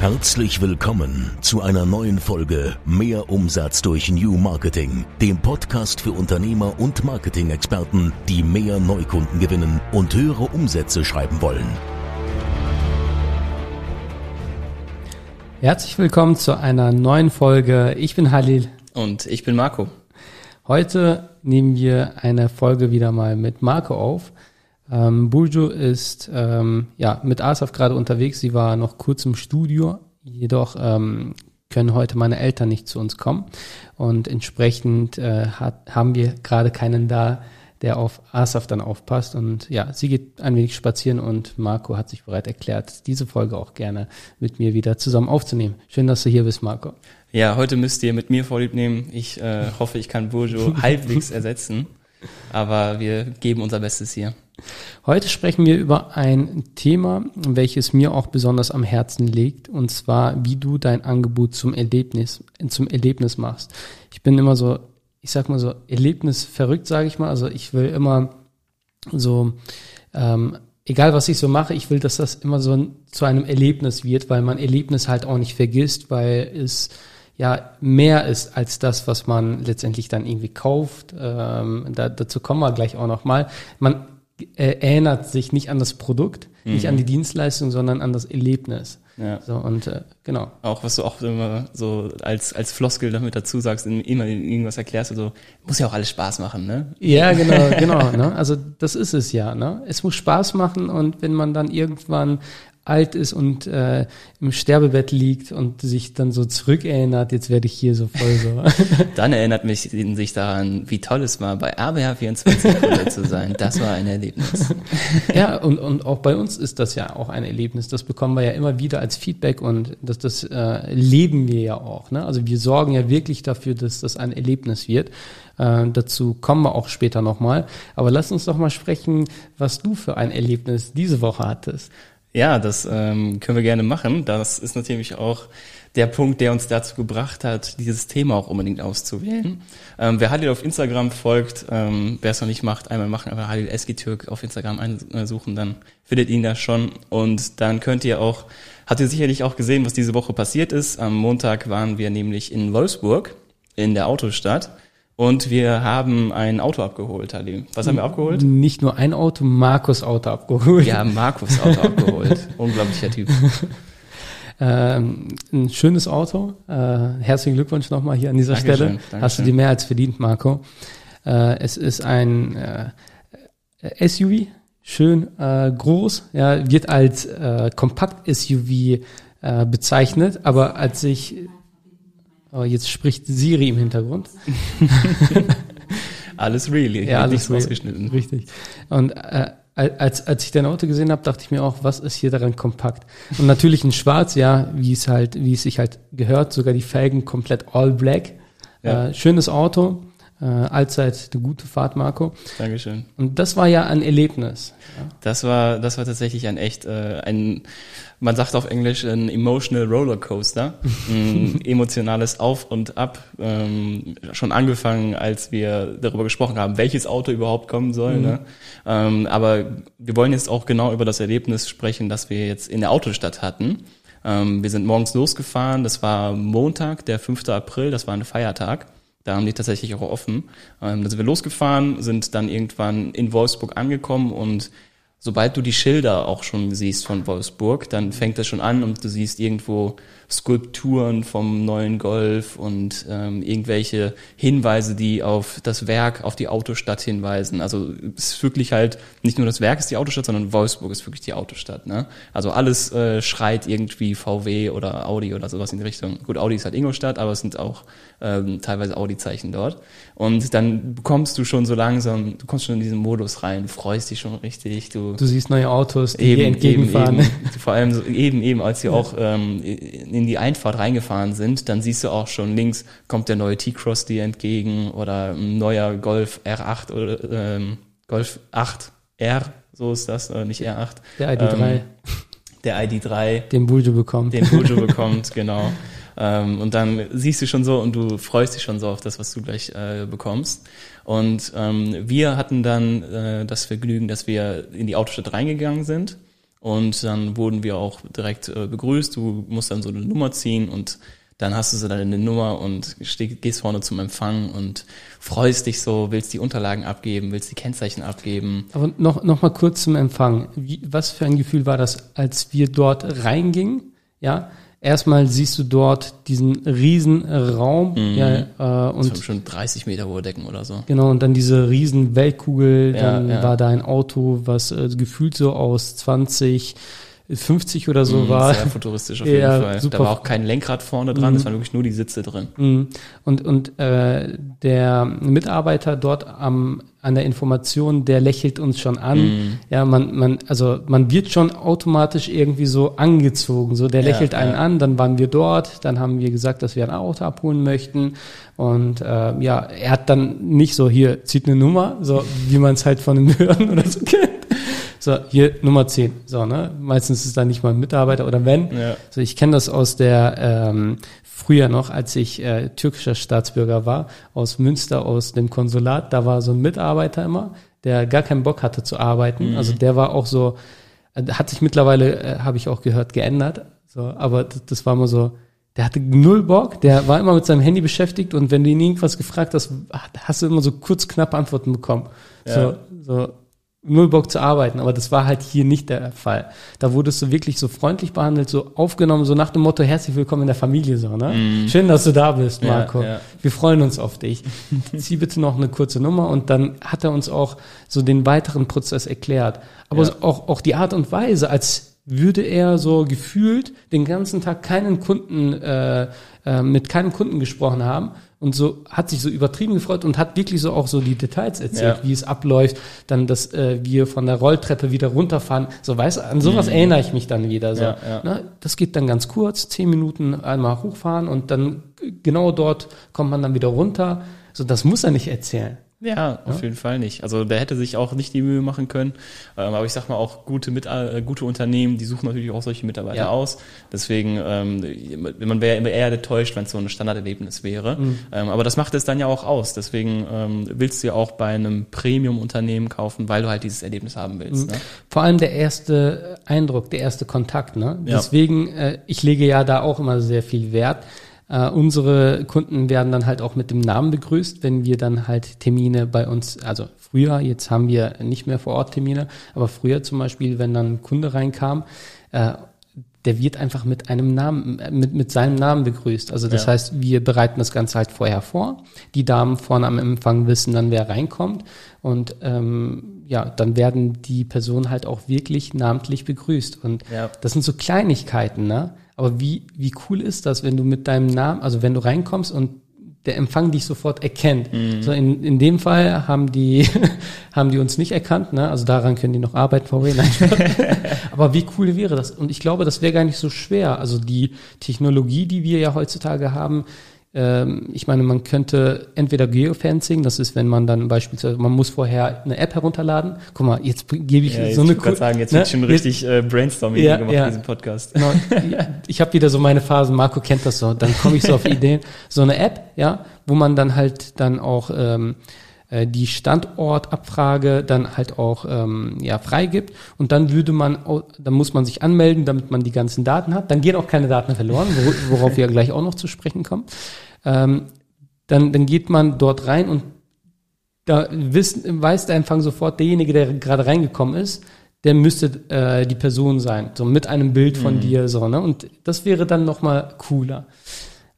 Herzlich willkommen zu einer neuen Folge Mehr Umsatz durch New Marketing, dem Podcast für Unternehmer und Marketing-Experten, die mehr Neukunden gewinnen und höhere Umsätze schreiben wollen. Herzlich willkommen zu einer neuen Folge. Ich bin Halil. Und ich bin Marco. Heute nehmen wir eine Folge wieder mal mit Marco auf. Ähm, Burjo ist ähm, ja mit Asaf gerade unterwegs. Sie war noch kurz im Studio, jedoch ähm, können heute meine Eltern nicht zu uns kommen und entsprechend äh, hat, haben wir gerade keinen da, der auf Asaf dann aufpasst. Und ja, sie geht ein wenig spazieren und Marco hat sich bereit erklärt, diese Folge auch gerne mit mir wieder zusammen aufzunehmen. Schön, dass du hier bist, Marco. Ja, heute müsst ihr mit mir Vorlieb nehmen. Ich äh, hoffe, ich kann Burjo halbwegs ersetzen, aber wir geben unser Bestes hier. Heute sprechen wir über ein Thema, welches mir auch besonders am Herzen liegt, und zwar, wie du dein Angebot zum Erlebnis, zum Erlebnis machst. Ich bin immer so, ich sag mal so, Erlebnis verrückt, sage ich mal. Also ich will immer so, ähm, egal was ich so mache, ich will, dass das immer so zu einem Erlebnis wird, weil man Erlebnis halt auch nicht vergisst, weil es ja mehr ist als das, was man letztendlich dann irgendwie kauft. Ähm, da, dazu kommen wir gleich auch nochmal. Man erinnert sich nicht an das Produkt, mhm. nicht an die Dienstleistung, sondern an das Erlebnis. Ja. So, und äh, genau. Auch was du auch immer so als, als Floskel damit dazu sagst, immer irgendwas erklärst, also muss ja auch alles Spaß machen, ne? Ja, genau, genau. Ne? Also das ist es ja. Ne? Es muss Spaß machen und wenn man dann irgendwann alt ist und äh, im Sterbebett liegt und sich dann so zurückerinnert, jetzt werde ich hier so voll so. dann erinnert mich sich daran, wie toll es war, bei RBH24 zu sein. Das war ein Erlebnis. ja, und, und auch bei uns ist das ja auch ein Erlebnis. Das bekommen wir ja immer wieder als Feedback und das, das äh, leben wir ja auch. Ne? Also wir sorgen ja wirklich dafür, dass das ein Erlebnis wird. Äh, dazu kommen wir auch später nochmal. Aber lass uns doch mal sprechen, was du für ein Erlebnis diese Woche hattest. Ja, das ähm, können wir gerne machen. Das ist natürlich auch der Punkt, der uns dazu gebracht hat, dieses Thema auch unbedingt auszuwählen. Ähm, wer Halil auf Instagram folgt, ähm, wer es noch nicht macht, einmal machen, aber Halil Eskitürk auf Instagram einsuchen, dann findet ihn da schon. Und dann könnt ihr auch, habt ihr sicherlich auch gesehen, was diese Woche passiert ist. Am Montag waren wir nämlich in Wolfsburg, in der Autostadt. Und wir haben ein Auto abgeholt, Ali. Was haben wir abgeholt? Nicht nur ein Auto, Markus Auto abgeholt. Ja, Markus Auto abgeholt. Unglaublicher Typ. Ähm, ein schönes Auto. Äh, herzlichen Glückwunsch nochmal hier an dieser Dankeschön, Stelle. Dankeschön. Hast du dir mehr als verdient, Marco. Äh, es ist ein äh, SUV, schön äh, groß, ja, wird als äh, Kompakt-SUV äh, bezeichnet, aber als ich Oh, jetzt spricht Siri im Hintergrund. alles real, hier ja, alles real. ausgeschnitten. Richtig. Und äh, als, als ich dein Auto gesehen habe, dachte ich mir auch, was ist hier daran kompakt? Und natürlich in Schwarz, ja, wie es halt, wie es sich halt gehört, sogar die Felgen komplett all black. Ja. Äh, schönes Auto, äh, allzeit eine gute Fahrt, Marco. Dankeschön. Und das war ja ein Erlebnis. Ja. Das war, das war tatsächlich ein echt, äh, ein, man sagt auf Englisch ein emotional Rollercoaster, ein emotionales Auf und Ab. Ähm, schon angefangen, als wir darüber gesprochen haben, welches Auto überhaupt kommen soll. Mhm. Ne? Ähm, aber wir wollen jetzt auch genau über das Erlebnis sprechen, das wir jetzt in der Autostadt hatten. Ähm, wir sind morgens losgefahren, das war Montag, der 5. April, das war ein Feiertag. Da haben die tatsächlich auch offen. Ähm, da sind wir losgefahren, sind dann irgendwann in Wolfsburg angekommen und sobald du die Schilder auch schon siehst von Wolfsburg, dann fängt das schon an und du siehst irgendwo Skulpturen vom neuen Golf und ähm, irgendwelche Hinweise, die auf das Werk, auf die Autostadt hinweisen. Also es ist wirklich halt, nicht nur das Werk ist die Autostadt, sondern Wolfsburg ist wirklich die Autostadt. Ne? Also alles äh, schreit irgendwie VW oder Audi oder sowas in die Richtung. Gut, Audi ist halt Ingolstadt, aber es sind auch ähm, teilweise Audi-Zeichen dort. Und dann bekommst du schon so langsam, du kommst schon in diesen Modus rein, du freust dich schon richtig. Du, du siehst neue Autos, die eben, dir entgegenfahren. Eben, eben, vor allem so, eben, eben, als sie auch ähm, in die Einfahrt reingefahren sind, dann siehst du auch schon links kommt der neue T-Cross dir entgegen oder ein neuer Golf R8 oder ähm, Golf 8 R, so ist das, nicht R8. Der ID3. Ähm, der ID3. Den Buljo bekommt. Den Buljo bekommt, genau. Ähm, und dann siehst du schon so und du freust dich schon so auf das, was du gleich äh, bekommst. Und ähm, wir hatten dann äh, das Vergnügen, dass wir in die Autostadt reingegangen sind Und dann wurden wir auch direkt äh, begrüßt. Du musst dann so eine Nummer ziehen und dann hast du so deine Nummer und gehst vorne zum Empfang und freust dich so, willst die Unterlagen abgeben, willst die Kennzeichen abgeben. Aber noch, noch mal kurz zum Empfang. Wie, was für ein Gefühl war das, als wir dort reingingen? Ja, erstmal siehst du dort diesen riesen Raum, Mhm. ja, äh, Das und schon 30 Meter hohe Decken oder so. genau, und dann diese riesen Weltkugel, Ja, dann ja. war da ein Auto, was äh, gefühlt so aus 20, 50 oder so Mhm, war. Sehr futuristisch auf Ja, jeden Fall. super. Da war auch kein Lenkrad vorne dran, es waren wirklich nur die Sitze drin. Mhm. Und, und äh, der Mitarbeiter dort am, an der Information, der lächelt uns schon an. Mhm. Ja, man, man, also man wird schon automatisch irgendwie so angezogen. So, der Ja, lächelt einen ja. an, dann waren wir dort, dann haben wir gesagt, dass wir ein Auto abholen möchten. Und äh, ja, er hat dann nicht so, hier, zieht eine Nummer, so wie man es halt von den Behörden oder so kennt. So, hier Nummer 10. So, ne? Meistens ist dann nicht mal ein Mitarbeiter oder wenn. Ja. So, ich kenne das aus der ähm, früher noch, als ich äh, türkischer Staatsbürger war, aus Münster, aus dem Konsulat, da war so ein Mitarbeiter immer, der gar keinen Bock hatte zu arbeiten. Also der war auch so, äh, hat sich mittlerweile, äh, habe ich auch gehört, geändert. So, aber das, das war immer so, der hatte null Bock, der war immer mit seinem Handy beschäftigt und wenn du ihn irgendwas gefragt hast, hast du immer so kurz knappe Antworten bekommen. Ja. So, so null Bock zu arbeiten, aber das war halt hier nicht der Fall. Da wurdest du wirklich so freundlich behandelt, so aufgenommen, so nach dem Motto, herzlich willkommen in der Familie, so, ne? Schön, dass du da bist, Ja, Marco. ja. Wir freuen uns auf dich. Zieh bitte noch eine kurze Nummer und dann hat er uns auch so den weiteren Prozess erklärt. Aber Ja. auch, auch die Art und Weise, als würde er so gefühlt den ganzen Tag keinen Kunden, äh, äh, mit keinem Kunden gesprochen haben und so hat sich so übertrieben gefreut und hat wirklich so auch so die Details erzählt, Ja. wie es abläuft, dann, dass äh, wir von der Rolltreppe wieder runterfahren. So weißt du, an sowas erinnere ich mich dann wieder. So. Mhm. Ja, ja. Ne? Das geht dann ganz kurz, zehn Minuten einmal hochfahren und dann genau dort kommt man dann wieder runter. So, das muss er nicht erzählen. Ja, auf jeden Fall nicht. Also der hätte sich auch nicht die Mühe machen können. Ähm, aber ich sag mal auch gute mit äh, gute Unternehmen, die suchen natürlich auch solche Mitarbeiter Ja. aus. Deswegen, ähm, man wäre immer eher enttäuscht, wenn es so ein Standarderlebnis wäre. Mhm. Ähm, aber das macht es dann ja auch aus. Deswegen ähm, willst du ja auch bei einem Premium-Unternehmen kaufen, weil du halt dieses Erlebnis haben willst. Ne? Vor allem der erste Eindruck, der erste Kontakt. Ne? Ja. Deswegen, äh, ich lege ja da auch immer sehr viel Wert. Äh, unsere Kunden werden dann halt auch mit dem Namen begrüßt, wenn wir dann halt Termine bei uns, also früher, jetzt haben wir nicht mehr vor Ort Termine, aber früher zum Beispiel, wenn dann ein Kunde reinkam, äh, der wird einfach mit einem Namen, mit, mit seinem Namen begrüßt. Also das Ja. heißt, wir bereiten das Ganze halt vorher vor. Die Damen vorne am Empfang wissen dann, wer reinkommt. Und ähm, ja, dann werden die Personen halt auch wirklich namentlich begrüßt. Und Ja. das sind so Kleinigkeiten, ne? Aber wie, wie cool ist das, wenn du mit deinem Namen, also wenn du reinkommst und der Empfang dich sofort erkennt. So in, in dem Fall haben die, haben die uns nicht erkannt, ne? Also daran können die noch arbeiten, VW. Nein. Aber wie cool wäre das? Und ich glaube, das wäre gar nicht so schwer. Also die Technologie, die wir ja heutzutage haben, ich meine, man könnte entweder Geofencing, das ist, wenn man dann beispielsweise, man muss vorher eine App herunterladen. Guck mal, jetzt gebe ich Ja, so eine ich wollte cool- sagen, jetzt ne? wird schon richtig äh, Brainstorming Ja, gemacht ja. in diesem Podcast. Genau. Ich habe wieder so meine Phasen, Marco kennt das so. Dann komme ich so auf Ideen. So eine App, ja, wo man dann halt dann auch ähm, äh, die Standortabfrage dann halt auch ähm, ja freigibt und dann würde man, dann muss man sich anmelden, damit man die ganzen Daten hat. Dann gehen auch keine Daten verloren, wor- worauf wir gleich auch noch zu sprechen kommen. Ähm, dann, dann geht man dort rein und da wissen, weiß der Empfang sofort, derjenige, der gerade reingekommen ist, der müsste äh, die Person sein, so mit einem Bild von dir, so, ne? Und das wäre dann nochmal cooler.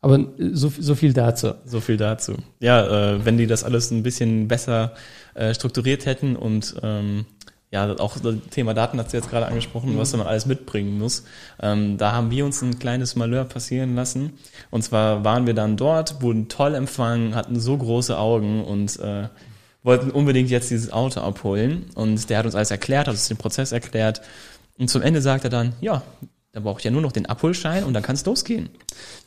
Aber äh, so, so viel dazu. So viel dazu. Ja, äh, wenn die das alles ein bisschen besser äh, strukturiert hätten und ähm, ja, auch das Thema Daten hast du jetzt gerade angesprochen, was man alles mitbringen muss. Ähm, da haben wir uns ein kleines Malheur passieren lassen. Und zwar waren wir dann dort, wurden toll empfangen, hatten so große Augen und äh, wollten unbedingt jetzt dieses Auto abholen. Und der hat uns alles erklärt, hat uns den Prozess erklärt. Und zum Ende sagt er dann, ja, da brauche ich ja nur noch den Abholschein und dann kann es losgehen.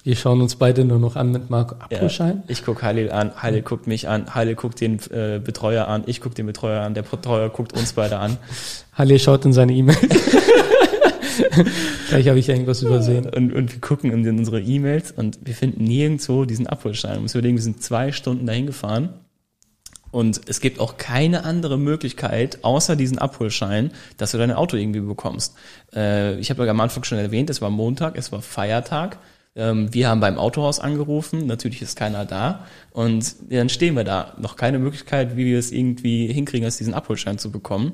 Wir schauen uns beide nur noch an mit Marco Abholschein. Ja, ich guck Halil an, Halil guckt mich an, Halil guckt den äh, Betreuer an, ich guck den Betreuer an, der Betreuer guckt uns beide an. Halle schaut in seine E-Mail. Vielleicht habe ich irgendwas übersehen. Und, und wir gucken in unsere E-Mails und wir finden nirgendwo diesen Abholschein. Wir müssen überlegen, wir sind zwei Stunden dahin gefahren. Und es gibt auch keine andere Möglichkeit, außer diesen Abholschein, dass du dein Auto irgendwie bekommst. Äh, ich habe ja am Anfang schon erwähnt, es war Montag, es war Feiertag. Ähm, wir haben beim Autohaus angerufen, natürlich ist keiner da. Und dann stehen wir da. Noch keine Möglichkeit, wie wir es irgendwie hinkriegen, als diesen Abholschein zu bekommen.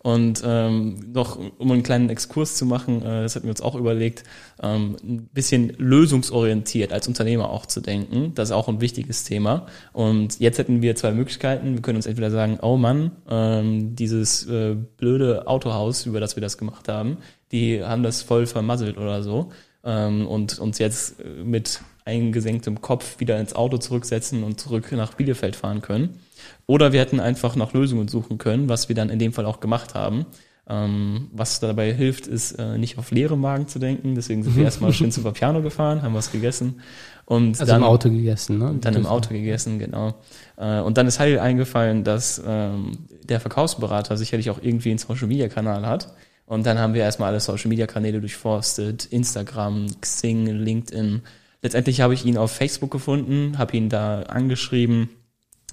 Und ähm, noch, um einen kleinen Exkurs zu machen, äh, das hatten wir uns auch überlegt, ähm, ein bisschen lösungsorientiert als Unternehmer auch zu denken. Das ist auch ein wichtiges Thema. Und jetzt hätten wir zwei Möglichkeiten. Wir können uns entweder sagen, oh Mann, ähm, dieses äh, blöde Autohaus, über das wir das gemacht haben, die haben das voll vermasselt oder so. Ähm, und uns jetzt mit eingesenktem Kopf wieder ins Auto zurücksetzen und zurück nach Bielefeld fahren können. Oder wir hätten einfach nach Lösungen suchen können, was wir dann in dem Fall auch gemacht haben. Ähm, was dabei hilft, ist äh, nicht auf leere Magen zu denken. Deswegen sind wir erstmal schön zu Vapiano gefahren, haben was gegessen. Und also dann, im Auto gegessen, ne? Dann im Auto gegessen, genau. Äh, und dann ist Heil eingefallen, dass ähm, der Verkaufsberater sicherlich auch irgendwie einen Social-Media-Kanal hat. Und dann haben wir erstmal alle Social-Media-Kanäle durchforstet, Instagram, Xing, LinkedIn. Letztendlich habe ich ihn auf Facebook gefunden, habe ihn da angeschrieben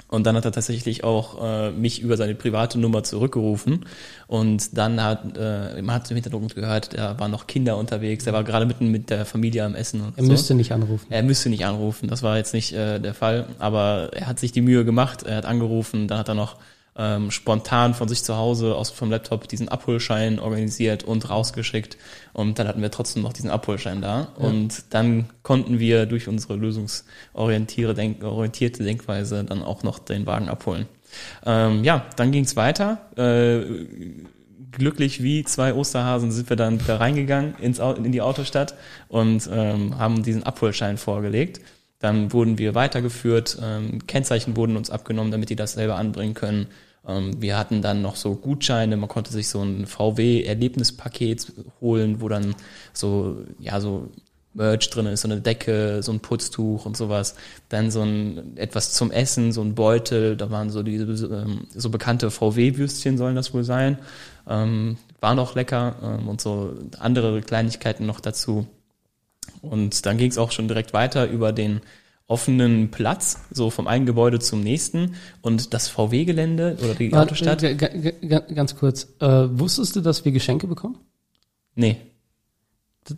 und dann hat er tatsächlich auch äh, mich über seine private Nummer zurückgerufen. Und dann hat äh, man hat im Hintergrund gehört, da waren noch Kinder unterwegs. Er war gerade mitten mit der Familie am Essen. Und er so. müsste nicht anrufen. Er müsste nicht anrufen. Das war jetzt nicht äh, der Fall. Aber er hat sich die Mühe gemacht. Er hat angerufen. Dann hat er noch ähm, spontan von sich zu Hause aus vom Laptop diesen Abholschein organisiert und rausgeschickt. Und dann hatten wir trotzdem noch diesen Abholschein da. Ja. Und dann konnten wir durch unsere lösungsorientierte Denk orientierte Denkweise dann auch noch den Wagen abholen. Ähm, ja, dann ging's weiter. Äh, glücklich wie zwei Osterhasen sind wir dann wieder reingegangen ins, in die Autostadt und ähm, haben diesen Abholschein vorgelegt. Dann wurden wir weitergeführt, ähm, Kennzeichen wurden uns abgenommen, damit die das selber anbringen können. Ähm, wir hatten dann noch so Gutscheine, man konnte sich so ein VW-Erlebnispaket holen, wo dann so, ja, so Merch drin ist, so eine Decke, so ein Putztuch und sowas. Dann so ein etwas zum Essen, so ein Beutel, da waren so diese ähm, so bekannte VW-Würstchen sollen das wohl sein. Ähm, war noch lecker ähm, und so andere Kleinigkeiten noch dazu. Und dann ging es auch schon direkt weiter über den offenen Platz, so vom einen Gebäude zum nächsten und das VW-Gelände oder die Autostadt. Ganz kurz, äh, wusstest du, dass wir Geschenke bekommen? Nee.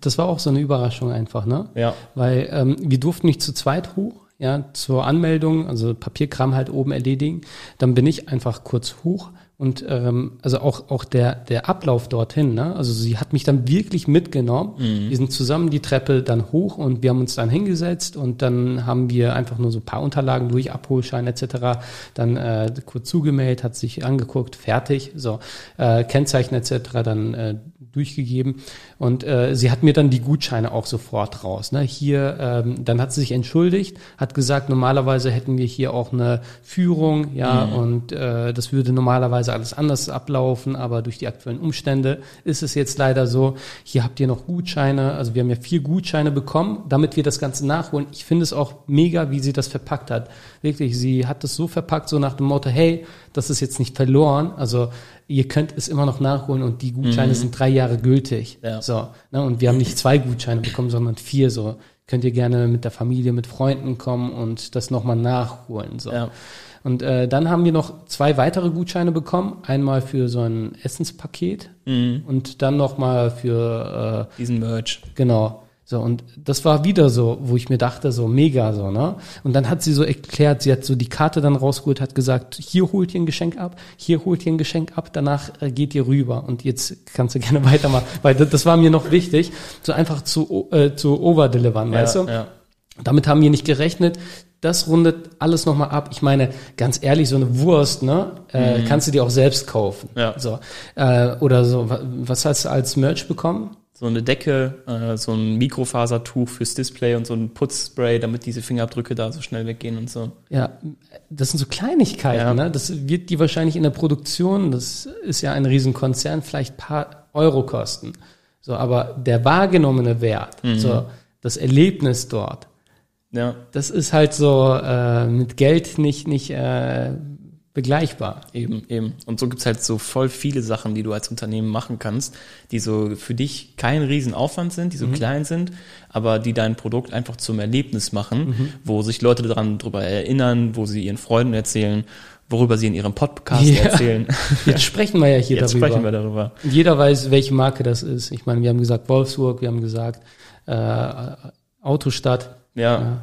Das war auch so eine Überraschung einfach, ne? Ja. Weil ähm, wir durften nicht zu zweit hoch, ja, zur Anmeldung, also Papierkram halt oben erledigen. Dann bin ich einfach kurz hoch und ähm, also auch auch der der Ablauf dorthin, ne? Also sie hat mich dann wirklich mitgenommen. Mhm. Wir sind zusammen die Treppe dann hoch und wir haben uns dann hingesetzt und dann haben wir einfach nur so paar Unterlagen durch Abholschein etc. Dann äh, kurz zugemeldet, hat sich angeguckt, fertig, so äh, Kennzeichen etc. Dann äh, durchgegeben und äh, sie hat mir dann die Gutscheine auch sofort raus. Ne? Hier, ähm, dann hat sie sich entschuldigt, hat gesagt, normalerweise hätten wir hier auch eine Führung, ja, mhm. und äh, das würde normalerweise alles anders ablaufen, aber durch die aktuellen Umstände ist es jetzt leider so. Hier habt ihr noch Gutscheine, also wir haben ja vier Gutscheine bekommen, damit wir das Ganze nachholen. Ich finde es auch mega, wie sie das verpackt hat. Wirklich, sie hat das so verpackt, so nach dem Motto, hey, das ist jetzt nicht verloren. Also ihr könnt es immer noch nachholen und die Gutscheine mhm. sind drei Jahre gültig. Ja. So, ne, und wir haben nicht zwei Gutscheine bekommen, sondern vier. So könnt ihr gerne mit der Familie, mit Freunden kommen und das nochmal nachholen. So. Ja. Und äh, dann haben wir noch zwei weitere Gutscheine bekommen. Einmal für so ein Essenspaket mhm. und dann nochmal für äh, diesen Merch. Genau. So, und das war wieder so, wo ich mir dachte, so mega so, ne? Und dann hat sie so erklärt, sie hat so die Karte dann rausgeholt, hat gesagt, hier holt ihr ein Geschenk ab, hier holt ihr ein Geschenk ab, danach äh, geht ihr rüber. Und jetzt kannst du gerne weitermachen, weil das, das war mir noch wichtig, so einfach zu, äh, zu overdelivern, ja, weißt du? Ja. Damit haben wir nicht gerechnet. Das rundet alles nochmal ab. Ich meine, ganz ehrlich, so eine Wurst, ne, äh, mhm. kannst du dir auch selbst kaufen. Ja. So. Äh, oder so, was hast du als Merch bekommen? so eine Decke, äh, so ein Mikrofasertuch fürs Display und so ein Putzspray, damit diese Fingerabdrücke da so schnell weggehen und so. Ja, das sind so Kleinigkeiten, ja. ne? Das wird die wahrscheinlich in der Produktion, das ist ja ein Riesenkonzern, vielleicht paar Euro kosten. So, aber der wahrgenommene Wert, mhm. so das Erlebnis dort, ja. das ist halt so äh, mit Geld nicht nicht äh, begleichbar. Eben, eben. Und so gibt's halt so voll viele Sachen, die du als Unternehmen machen kannst, die so für dich kein Riesenaufwand sind, die so klein sind, aber die dein Produkt einfach zum Erlebnis machen, wo sich Leute daran drüber erinnern, wo sie ihren Freunden erzählen, worüber sie in ihrem Podcast Ja. erzählen. Jetzt sprechen wir ja hier Jetzt darüber. sprechen wir darüber. Und Jeder weiß, welche Marke das ist. Ich meine, wir haben gesagt Wolfsburg, wir haben gesagt äh, Autostadt. Ja, Ja.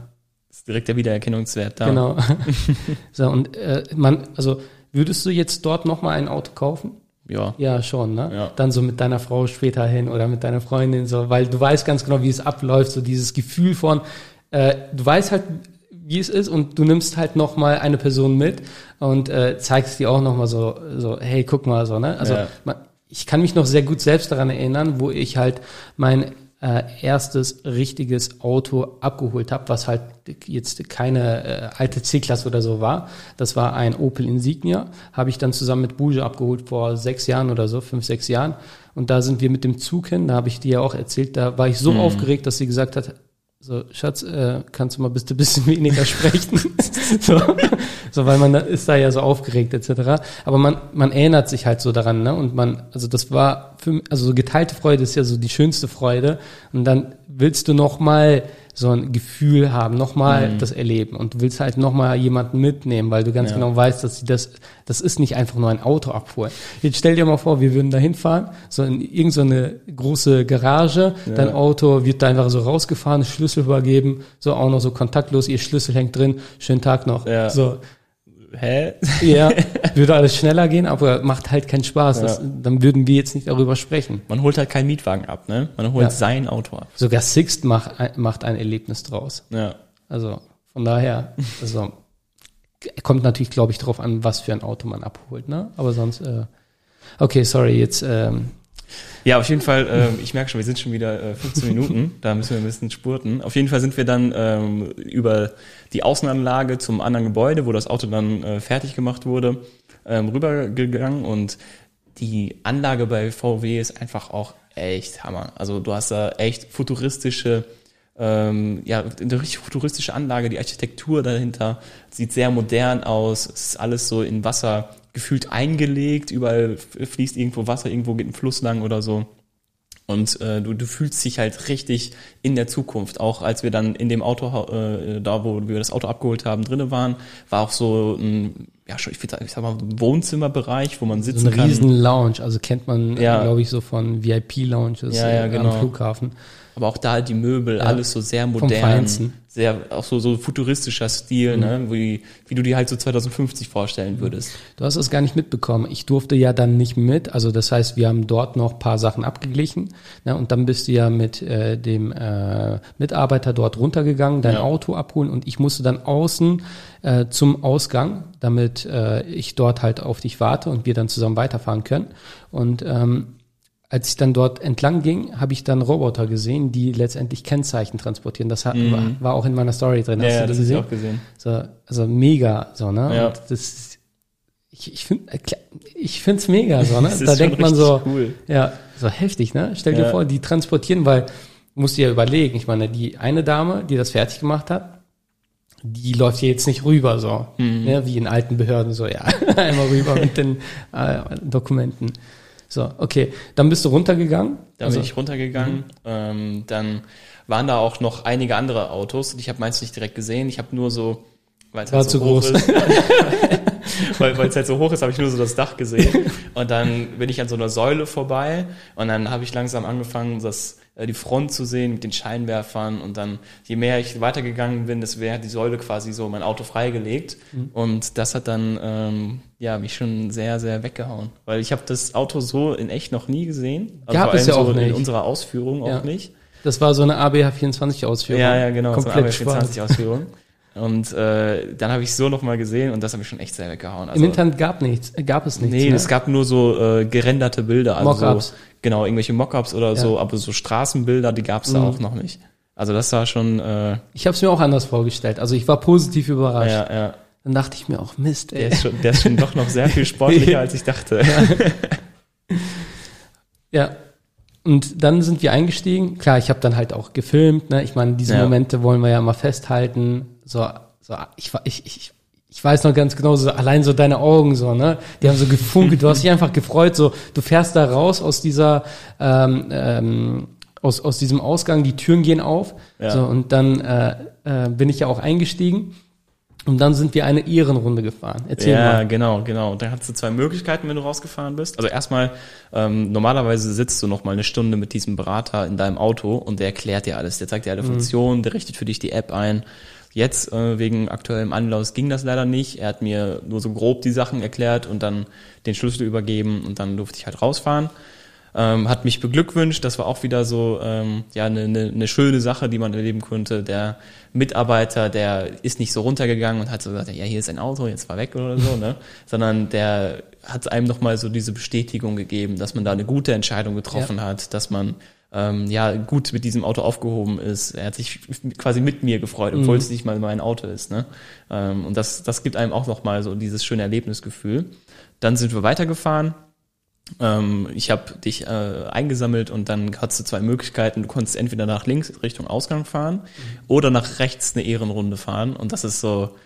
ist direkt der Wiedererkennungswert da. Genau. so, und äh, man, also würdest du jetzt dort nochmal ein Auto kaufen? Ja. Ja, schon, ne? Ja. Dann so mit deiner Frau später hin oder mit deiner Freundin, so, weil du weißt ganz genau, wie es abläuft, so dieses Gefühl von, äh, du weißt halt, wie es ist und du nimmst halt nochmal eine Person mit und äh, zeigst dir auch nochmal so, so, hey, guck mal, so, ne? Also Ja. man, ich kann mich noch sehr gut selbst daran erinnern, wo ich halt mein äh, erstes richtiges Auto abgeholt habe, was halt jetzt keine äh, alte C-Klasse oder so war. Das war ein Opel Insignia, habe ich dann zusammen mit Bouge abgeholt vor sechs Jahren oder so, fünf, sechs Jahren. Und da sind wir mit dem Zug hin, da habe ich dir ja auch erzählt, da war ich so aufgeregt, dass sie gesagt hat, so, Schatz, äh, kannst du mal bitte ein bisschen weniger sprechen? so, so, weil man da, ist da ja so aufgeregt etc. Aber man, man erinnert sich halt so daran, ne? Und man, also das war für also so geteilte Freude ist ja so die schönste Freude. Und dann willst du noch mal so ein Gefühl haben, nochmal Mhm. das erleben und du willst halt nochmal jemanden mitnehmen, weil du ganz Ja. genau weißt, dass sie das, das ist nicht einfach nur ein Auto abholen. Jetzt stell dir mal vor, wir würden da hinfahren, so in irgendeine große Garage, dein Auto wird da einfach so rausgefahren, Schlüssel übergeben, so auch noch so kontaktlos, ihr Schlüssel hängt drin, schönen Tag noch. Ja. So, Hä? ja, würde alles schneller gehen, aber macht halt keinen Spaß. Das, dann würden wir jetzt nicht darüber sprechen. Man holt halt keinen Mietwagen ab, ne? Man holt Ja. sein Auto ab. Sogar Sixt macht, macht ein Erlebnis draus. Ja. Also von daher, also kommt natürlich, glaube ich, drauf an, was für ein Auto man abholt, ne? Aber sonst, äh, okay, sorry, jetzt, ähm, Ja, auf jeden Fall, ähm, ich merke schon, wir sind schon wieder äh, 15 Minuten, da müssen wir ein bisschen spurten. Auf jeden Fall sind wir dann ähm, über die Außenanlage zum anderen Gebäude, wo das Auto dann äh, fertig gemacht wurde, ähm, rübergegangen und die Anlage bei VW ist einfach auch echt Hammer. Also du hast da echt futuristische, ähm, ja, eine richtig futuristische Anlage, die Architektur dahinter sieht sehr modern aus, es ist alles so in Wasser gefühlt eingelegt, überall fließt irgendwo Wasser, irgendwo geht ein Fluss lang oder so. Und äh, du, du fühlst dich halt richtig in der Zukunft. Auch als wir dann in dem Auto, äh, da wo wir das Auto abgeholt haben, drinnen waren, war auch so ein, ja schon, ich, würd sagen, ich sag mal, Wohnzimmerbereich, wo man sitzen so eine kann. riesen Lounge, also kennt man, Ja. glaube ich, so von VIP-Lounges Ja, ja, äh, genau. am Flughafen. Aber auch da die Möbel, alles so sehr modern, sehr auch so so futuristischer Stil, ne, wie, wie du die halt so 2050 vorstellen würdest. Du hast es gar nicht mitbekommen. Ich durfte ja dann nicht mit. Also das heißt, wir haben dort noch paar Sachen abgeglichen. Ne, und dann bist du ja mit äh, dem äh, Mitarbeiter dort runtergegangen, dein Ja. Auto abholen und ich musste dann außen äh, zum Ausgang, damit äh, ich dort halt auf dich warte und wir dann zusammen weiterfahren können. Und ähm, als ich dann dort entlang ging, habe ich dann Roboter gesehen, die letztendlich Kennzeichen transportieren. Das hat, war, war auch in meiner Story drin. Hast Mhm. Ja, du das die habe ich gesehen? auch gesehen. So, also mega, so, ne? Ja. Und das, ich, ich finde, ich finde es mega, so, ne? Das Da denkt man so, cool. ja, so heftig, ne? Stell dir Ja. vor, die transportieren, weil, musst du ja überlegen, ich meine, die eine Dame, die das fertig gemacht hat, die läuft hier jetzt nicht rüber, so, Mhm. ne? Wie in alten Behörden, so, ja, einmal rüber mit den äh, Dokumenten. So, okay, dann bist du runtergegangen. Da Also, bin ich runtergegangen. Ähm, dann waren da auch noch einige andere Autos. Ich habe meins nicht direkt gesehen. Ich habe nur so, weil es halt so zu hoch groß. ist, weil es halt so hoch ist, habe ich nur so das Dach gesehen. Und dann bin ich an so einer Säule vorbei und dann habe ich langsam angefangen, das die Front zu sehen mit den Scheinwerfern und dann, je mehr ich weitergegangen bin, mehr hat die Säule quasi so mein Auto freigelegt Mhm. und das hat dann ähm, ja mich schon sehr, sehr weggehauen, weil ich habe das Auto so in echt noch nie gesehen. Also Gab es ja auch so in nicht. unserer Ausführung Ja. auch nicht. das war so eine ABH24-Ausführung. Ja, ja, genau, Komplett so eine 24 Ausführung. Und äh, dann habe ich so noch mal gesehen und das habe ich schon echt sehr weggehauen. Also, Im Internet gab nichts, äh, gab es nichts. Nee, ne? es gab nur so äh, gerenderte Bilder. Also Mockups. So, genau, irgendwelche Mockups oder so, Ja. aber so Straßenbilder, die gab's da Mhm. auch noch nicht. Also das war schon, äh, Ich habe es mir auch anders vorgestellt. Also ich war positiv überrascht. ja, ja. Dann dachte ich mir auch, Mist, Der ey. ist, schon, der ist schon doch noch sehr viel sportlicher, als ich dachte. Ja. Und dann sind wir eingestiegen. Klar, ich habe dann halt auch gefilmt. Ne? Ich meine, diese Ja. Momente wollen wir ja mal festhalten. So, so ich, war- ich, ich, ich weiß noch ganz genau, so allein so deine Augen so, ne? Die haben so gefunkelt, du hast dich einfach gefreut, so du fährst da raus aus dieser ähm, ähm, aus, aus diesem Ausgang, die Türen gehen auf. Ja. So, und dann äh, äh, bin ich ja auch eingestiegen. Und dann sind wir eine Ehrenrunde gefahren. Erzähl ja, mal. genau, genau. Und dann hast du zwei Möglichkeiten, wenn du rausgefahren bist. Also erstmal, ähm, normalerweise sitzt du noch mal eine Stunde mit diesem Berater in deinem Auto und der erklärt dir alles. Der zeigt dir alle Funktionen, der richtet für dich die App ein. Jetzt äh, wegen aktuellem Anlass ging das leider nicht. Er hat mir nur so grob die Sachen erklärt und dann den Schlüssel übergeben und dann durfte ich halt rausfahren. Ähm, hat mich beglückwünscht. Das war auch wieder so ähm, ja eine, eine, eine schöne Sache, die man erleben konnte. Der Mitarbeiter, der ist nicht so runtergegangen und hat so gesagt, ja hier ist ein Auto, jetzt fahr weg oder so, ne? Sondern der hat einem noch mal so diese Bestätigung gegeben, dass man da eine gute Entscheidung getroffen hat, dass man ähm, ja gut mit diesem Auto aufgehoben ist. Er hat sich quasi mit mir gefreut, obwohl es nicht mal mein Auto ist. Ne? Ähm, und das, das gibt einem auch noch mal so dieses schöne Erlebnisgefühl. Dann sind wir weitergefahren. Ähm, ich habe dich äh, eingesammelt und dann hattest du zwei Möglichkeiten. Du konntest entweder nach links Richtung Ausgang fahren oder nach rechts eine Ehrenrunde fahren. Und das ist so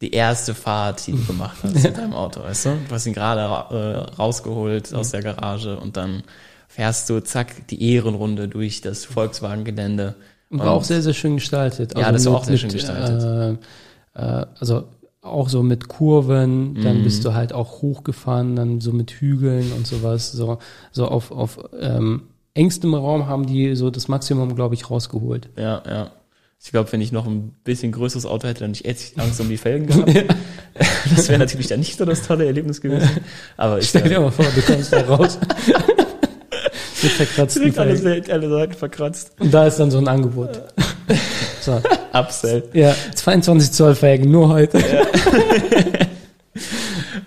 die erste Fahrt, die du gemacht hast mit deinem Auto, weißt du? Du hast ihn gerade äh, rausgeholt aus der Garage und dann fährst du, zack, die Ehrenrunde durch das Volkswagen-Gelände. Und war auch sehr, sehr schön gestaltet. Ja, das war auch sehr schön gestaltet. Äh, äh, also auch so mit Kurven, dann Mhm. bist du halt auch hochgefahren, dann so mit Hügeln und sowas. So, so auf, auf ähm, engstem Raum haben die so das Maximum, glaube ich, rausgeholt. Ja, ja. Ich glaube, wenn ich noch ein bisschen größeres Auto hätte, dann hätte ich echt Angst um die Felgen gehabt. Das wäre natürlich dann nicht so das tolle Erlebnis gewesen. Aber ich Stell dir mal vor, du kommst da raus. mit verkratzten direkt alle, alle Seiten verkratzt. Und da ist dann so ein Angebot. So. Upsell. Ja, 22 Zoll Felgen, nur heute.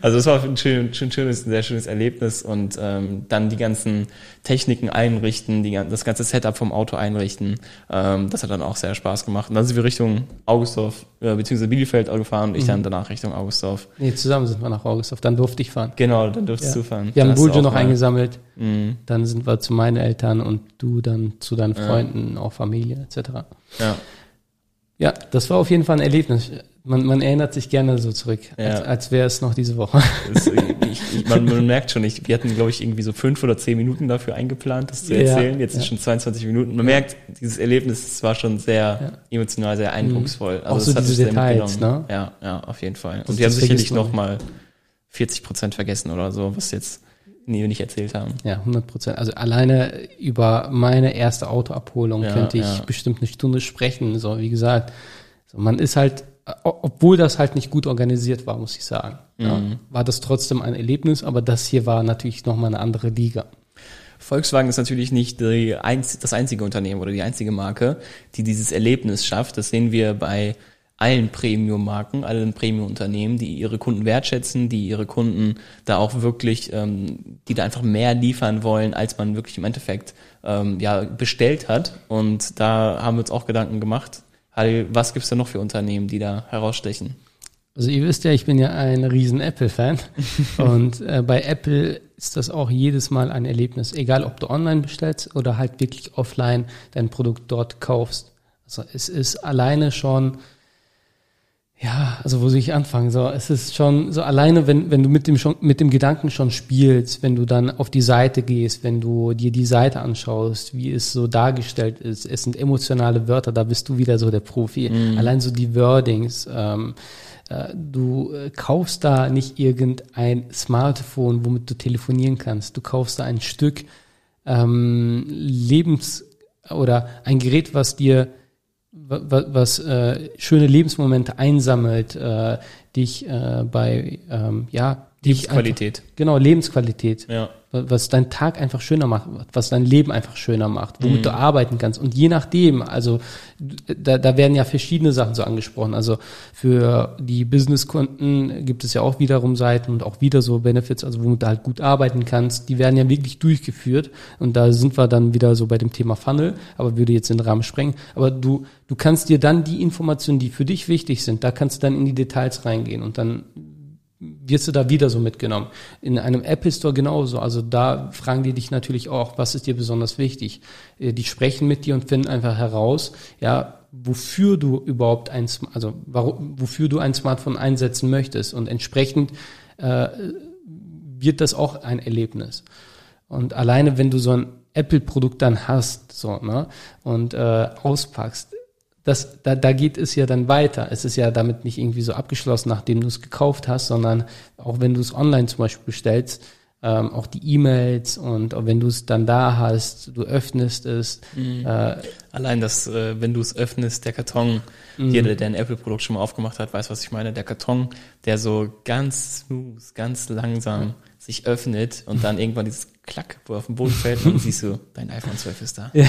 Also es war ein, schön, schön, schönes, ein sehr schönes Erlebnis und ähm, dann die ganzen Techniken einrichten, die, das ganze Setup vom Auto einrichten. Ähm, das hat dann auch sehr Spaß gemacht. Und dann sind wir Richtung Augustdorf, äh, beziehungsweise Bielefeld gefahren und ich dann danach Richtung Augustdorf. Nee, zusammen sind wir nach Augustdorf, dann durfte ich fahren. Genau, dann durftest Ja. du fahren. Wir haben auch noch mal- eingesammelt. Mhm. Dann sind wir zu meinen Eltern und du dann zu deinen Freunden, auch Familie etc. Ja. Ja, das war auf jeden Fall ein Erlebnis. Man, man erinnert sich gerne so zurück, Ja. als, als wäre es noch diese Woche. Das, ich, ich, man, man merkt schon, ich, wir hatten, glaube ich, irgendwie so fünf oder zehn Minuten dafür eingeplant, das zu Ja, erzählen. Jetzt sind ja. schon 22 Minuten. Man merkt, dieses Erlebnis war schon sehr Ja. emotional, sehr eindrucksvoll. Also Auch so es hat diese sehr Details, ne? Ja, ja, auf jeden Fall. Das- Und wir haben das sicherlich vergisst man noch mal 40 Prozent vergessen oder so, was jetzt nie wir nicht erzählt haben. Ja, 100 Prozent. Also alleine über meine erste Autoabholung Ja, könnte ich ja. bestimmt eine Stunde sprechen. So, wie gesagt, so, man ist halt, obwohl das halt nicht gut organisiert war, muss ich sagen, ja, Mhm. war das trotzdem ein Erlebnis, aber das hier war natürlich nochmal eine andere Liga. Volkswagen ist natürlich nicht einz das einzige Unternehmen oder die einzige Marke, die dieses Erlebnis schafft. Das sehen wir bei allen Premium-Marken, allen Premium-Unternehmen, die ihre Kunden wertschätzen, die ihre Kunden da auch wirklich, ähm, die da einfach mehr liefern wollen, als man wirklich im Endeffekt ähm, ja bestellt hat. Und da haben wir uns auch Gedanken gemacht. Was gibt's da noch für Unternehmen, die da herausstechen? Also ihr wisst ja, ich bin ja ein riesen Apple-Fan und äh, bei Apple ist das auch jedes Mal ein Erlebnis, egal ob du online bestellst oder halt wirklich offline dein Produkt dort kaufst. Also es ist alleine schon, ja, also wo soll ich anfangen? So, es ist schon so alleine, wenn, wenn du mit dem schon, mit dem Gedanken schon spielst, wenn du dann auf die Seite gehst, wenn du dir die Seite anschaust, wie es so dargestellt ist, es sind emotionale Wörter, da bist du wieder so der Profi. Allein so die Wordings, ähm, äh, du äh, kaufst da nicht irgendein Smartphone, womit du telefonieren kannst. Du kaufst da ein Stück ähm, Lebens oder ein Gerät, was dir was äh, schöne Lebensmomente einsammelt, äh, dich äh, bei ähm, ja dich Qualität. Einfach, genau Lebensqualität, Ja. Wa- was deinen Tag einfach schöner macht, was dein Leben einfach schöner macht, womit du arbeiten kannst und je nachdem, also da, da werden ja verschiedene Sachen so angesprochen. Also für die Businesskunden gibt es ja auch wiederum Seiten und auch wieder so Benefits, also womit du halt gut arbeiten kannst. Die werden ja wirklich durchgeführt und da sind wir dann wieder so bei dem Thema Funnel, aber würde jetzt den Rahmen sprengen. Aber du du kannst dir dann die Informationen, die für dich wichtig sind, da kannst du dann in die Details reingehen und dann wirst du da wieder so mitgenommen. In einem Apple Store genauso. Also da fragen die dich natürlich auch, was ist dir besonders wichtig? Äh, Die sprechen mit dir und finden einfach heraus, ja, wofür du überhaupt ein, also warum, wofür du ein Smartphone einsetzen möchtest. Und entsprechend äh, wird das auch ein Erlebnis. Und alleine, wenn du so ein Apple-Produkt dann hast, so, ne, und äh, auspackst, das, da, da geht es ja dann weiter. Es ist ja damit nicht irgendwie so abgeschlossen, nachdem du es gekauft hast, sondern auch wenn du es online zum Beispiel bestellst, ähm, auch die E-Mails und wenn du es dann da hast, du öffnest es. Mhm. Äh, Allein das, äh, wenn du es öffnest, der Karton, mhm. jeder, der ein Apple-Produkt schon mal aufgemacht hat, weiß, was ich meine. Der Karton, der so ganz smooth, ganz langsam sich öffnet und dann irgendwann dieses Klack, wo er auf den Boden fällt und siehst du, dein iPhone 12 ist da. Ja.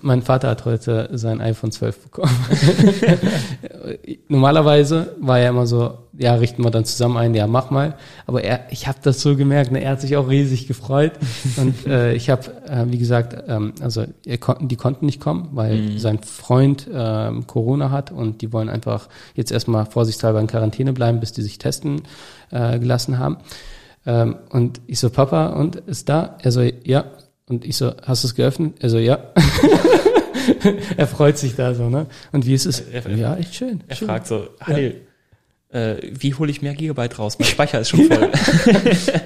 mein Vater hat heute sein iPhone 12 bekommen. Normalerweise war er immer so, ja, richten wir dann zusammen ein, ja, mach mal. Aber er, ich habe das so gemerkt, ne, er hat sich auch riesig gefreut. Und äh, ich habe, äh, wie gesagt, ähm, also er konnten, die konnten nicht kommen, weil mhm. sein Freund ähm, Corona hat und die wollen einfach jetzt erstmal vorsichtshalber in Quarantäne bleiben, bis die sich testen äh, gelassen haben. Ähm, und ich so, Papa, und ist da? Er so, ja. Und ich so, hast du es geöffnet? Er so, ja. er freut sich da so, ne? Und wie ist es? Er, er, ja, echt schön. Er schön. fragt so, Heil, ja. Äh, wie hole ich mehr Gigabyte raus? Mein Speicher ist schon voll.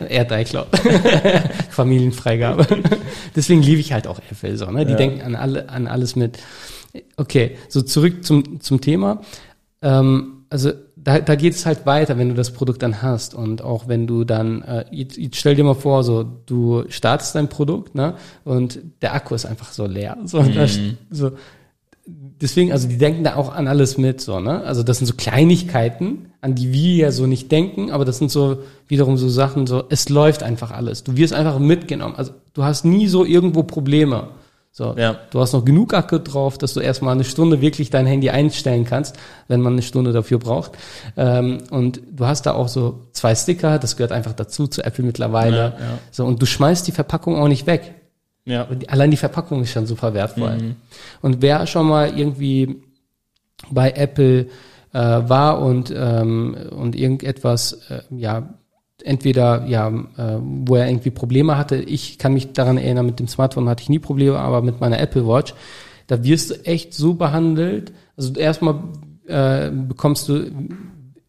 er hat iCloud. Familienfreigabe. Deswegen liebe ich halt auch Apple so, ne? Die ja. denken an alle, an alles mit. Okay, so zurück zum, zum Thema. Ähm, also da, da geht es halt weiter, wenn du das Produkt dann hast und auch wenn du dann, äh, jetzt, jetzt stell dir mal vor, so du startest dein Produkt, ne, und der Akku ist einfach so leer, so, mhm. das, so deswegen, also die denken da auch an alles mit, so, ne, also das sind so Kleinigkeiten, an die wir ja so nicht denken, aber das sind so wiederum so Sachen, so es läuft einfach alles, du wirst einfach mitgenommen, also du hast nie so irgendwo Probleme. So, ja. du hast noch genug Akku drauf, dass du erstmal eine Stunde wirklich dein Handy einstellen kannst, wenn man eine Stunde dafür braucht. Ähm, und du hast da auch so zwei Sticker, das gehört einfach dazu zu Apple mittlerweile. Ja, ja. So, und du schmeißt die Verpackung auch nicht weg. Ja. Allein die Verpackung ist schon super wertvoll. Mhm. Und wer schon mal irgendwie bei Apple äh, war und ähm, und irgendetwas äh, ja entweder ja, äh, wo er irgendwie Probleme hatte. Ich kann mich daran erinnern, mit dem Smartphone hatte ich nie Probleme, aber mit meiner Apple Watch, da wirst du echt so behandelt. Also erstmal äh, bekommst du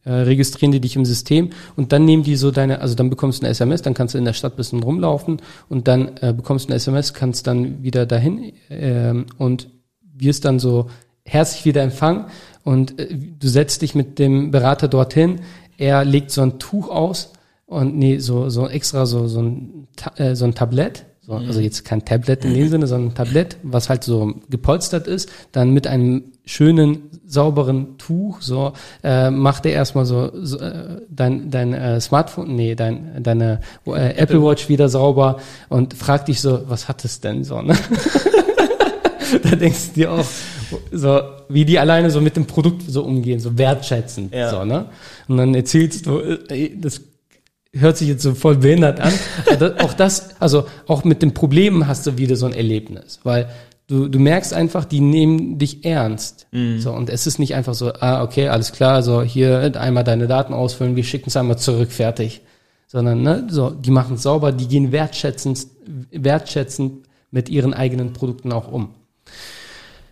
äh, registrieren die dich im System und dann nehmen die so deine, also dann bekommst du eine SMS, dann kannst du in der Stadt bisschen rumlaufen und dann äh, bekommst du eine SMS, kannst dann wieder dahin äh, und wirst dann so herzlich wieder empfangen und äh, du setzt dich mit dem Berater dorthin, er legt so ein Tuch aus und nee, so, so extra so, so ein, äh, so ein Tablett, so, mhm. also jetzt kein Tablet in dem Sinne, sondern ein Tablett, was halt so gepolstert ist, dann mit einem schönen, sauberen Tuch, so, äh, macht er erstmal so, so äh, dein, dein äh, Smartphone, nee, dein, deine äh, Apple Watch wieder sauber und fragt dich so, was hat es denn so, ne? da denkst du dir auch, so, wie die alleine so mit dem Produkt so umgehen, so wertschätzend, ja. so, ne? Und dann erzählst du, äh, das hört sich jetzt so voll behindert an. auch das, also auch mit den Problemen hast du wieder so ein Erlebnis, weil du, du merkst einfach, die nehmen dich ernst. Mhm. So, und es ist nicht einfach so, ah, okay, alles klar, so hier einmal deine Daten ausfüllen, wir schicken es einmal zurück, fertig. Sondern, ne, so, die machen es sauber, die gehen wertschätzend, wertschätzend mit ihren eigenen Produkten auch um.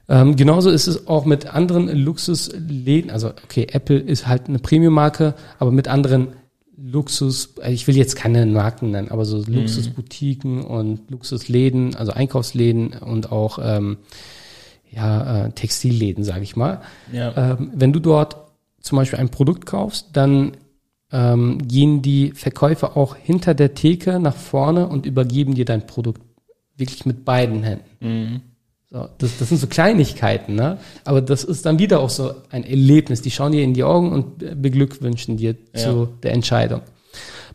Ähm, genauso ist es auch mit anderen Luxusläden, also okay, Apple ist halt eine Premium-Marke, aber mit anderen Luxus, äh, ich will jetzt keine Marken nennen, aber so mhm. Luxusboutiquen und Luxusläden, also Einkaufsläden und auch ähm, ja, äh, Textilläden, sage ich mal. Ja. Ähm, wenn du dort zum Beispiel ein Produkt kaufst, dann ähm, gehen die Verkäufer auch hinter der Theke nach vorne und übergeben dir dein Produkt wirklich mit beiden Händen. Mhm. So, das, das sind so Kleinigkeiten, ne? Aber das ist dann wieder auch so ein Erlebnis. Die schauen dir in die Augen und beglückwünschen dir ja. zu der Entscheidung.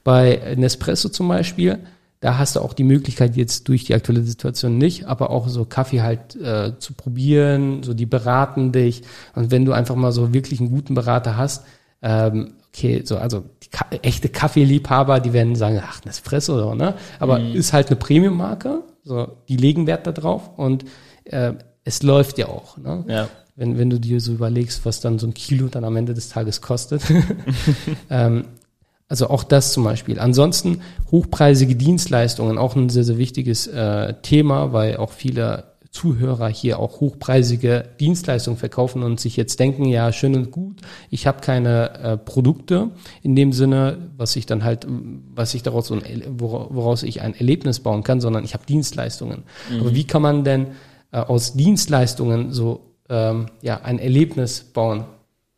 Bei Nespresso zum Beispiel, da hast du auch die Möglichkeit jetzt durch die aktuelle Situation nicht, aber auch so Kaffee halt äh, zu probieren, so die beraten dich. Und wenn du einfach mal so wirklich einen guten Berater hast, ähm, okay, so also Ka echte Kaffeeliebhaber, die werden sagen, ach Nespresso, so, ne? Aber mhm. ist halt eine Premium-Marke, so die legen Wert darauf und äh, es läuft ja auch. Ne? Ja. Wenn, wenn du dir so überlegst, was dann so ein Kilo dann am Ende des Tages kostet. ähm, also auch das zum Beispiel. Ansonsten hochpreisige Dienstleistungen, auch ein sehr, sehr wichtiges äh, Thema, weil auch viele Zuhörer hier auch hochpreisige Dienstleistungen verkaufen und sich jetzt denken, ja, schön und gut, ich habe keine äh, Produkte in dem Sinne, was ich dann halt, was ich daraus, woraus ich ein Erlebnis bauen kann, sondern ich habe Dienstleistungen. Mhm. Aber wie kann man denn äh, aus Dienstleistungen so ähm, ja ein Erlebnis bauen,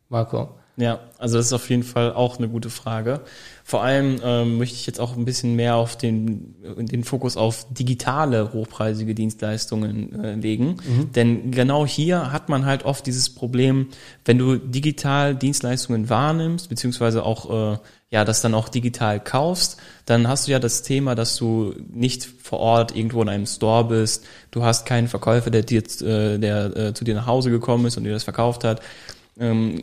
Marco? Ja, also das ist auf jeden Fall auch eine gute Frage. Vor allem ähm, möchte ich jetzt auch ein bisschen mehr auf den, den Fokus auf digitale hochpreisige Dienstleistungen äh, legen. Mhm. Denn genau hier hat man halt oft dieses Problem, wenn du digital Dienstleistungen wahrnimmst, beziehungsweise auch äh, ja, das dann auch digital kaufst, dann hast du ja das Thema, dass du nicht vor Ort irgendwo in einem Store bist, du hast keinen Verkäufer, der dir, äh, der äh, zu dir nach Hause gekommen ist und dir das verkauft hat. Ähm,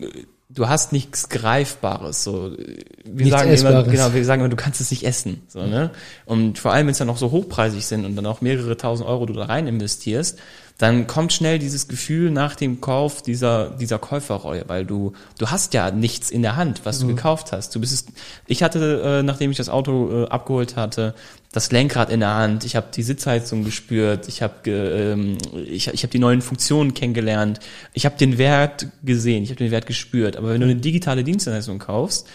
du hast nichts Greifbares. So, wir nichts sagen Essbares. immer, genau, wir sagen immer, du kannst es nicht essen. So, ne? Und vor allem, wenn es dann noch so hochpreisig sind und dann auch mehrere tausend Euro du da rein investierst, dann kommt schnell dieses Gefühl nach dem Kauf dieser, dieser Käuferreue, weil du, du hast ja nichts in der Hand, was du mhm. gekauft hast. Du bist es, ich hatte, äh, nachdem ich das Auto äh, abgeholt hatte, das Lenkrad in der Hand, ich habe die Sitzheizung gespürt, ich habe ähm, ich, ich hab die neuen Funktionen kennengelernt, ich habe den Wert gesehen, ich habe den Wert gespürt. Aber wenn du eine digitale Dienstleistung kaufst,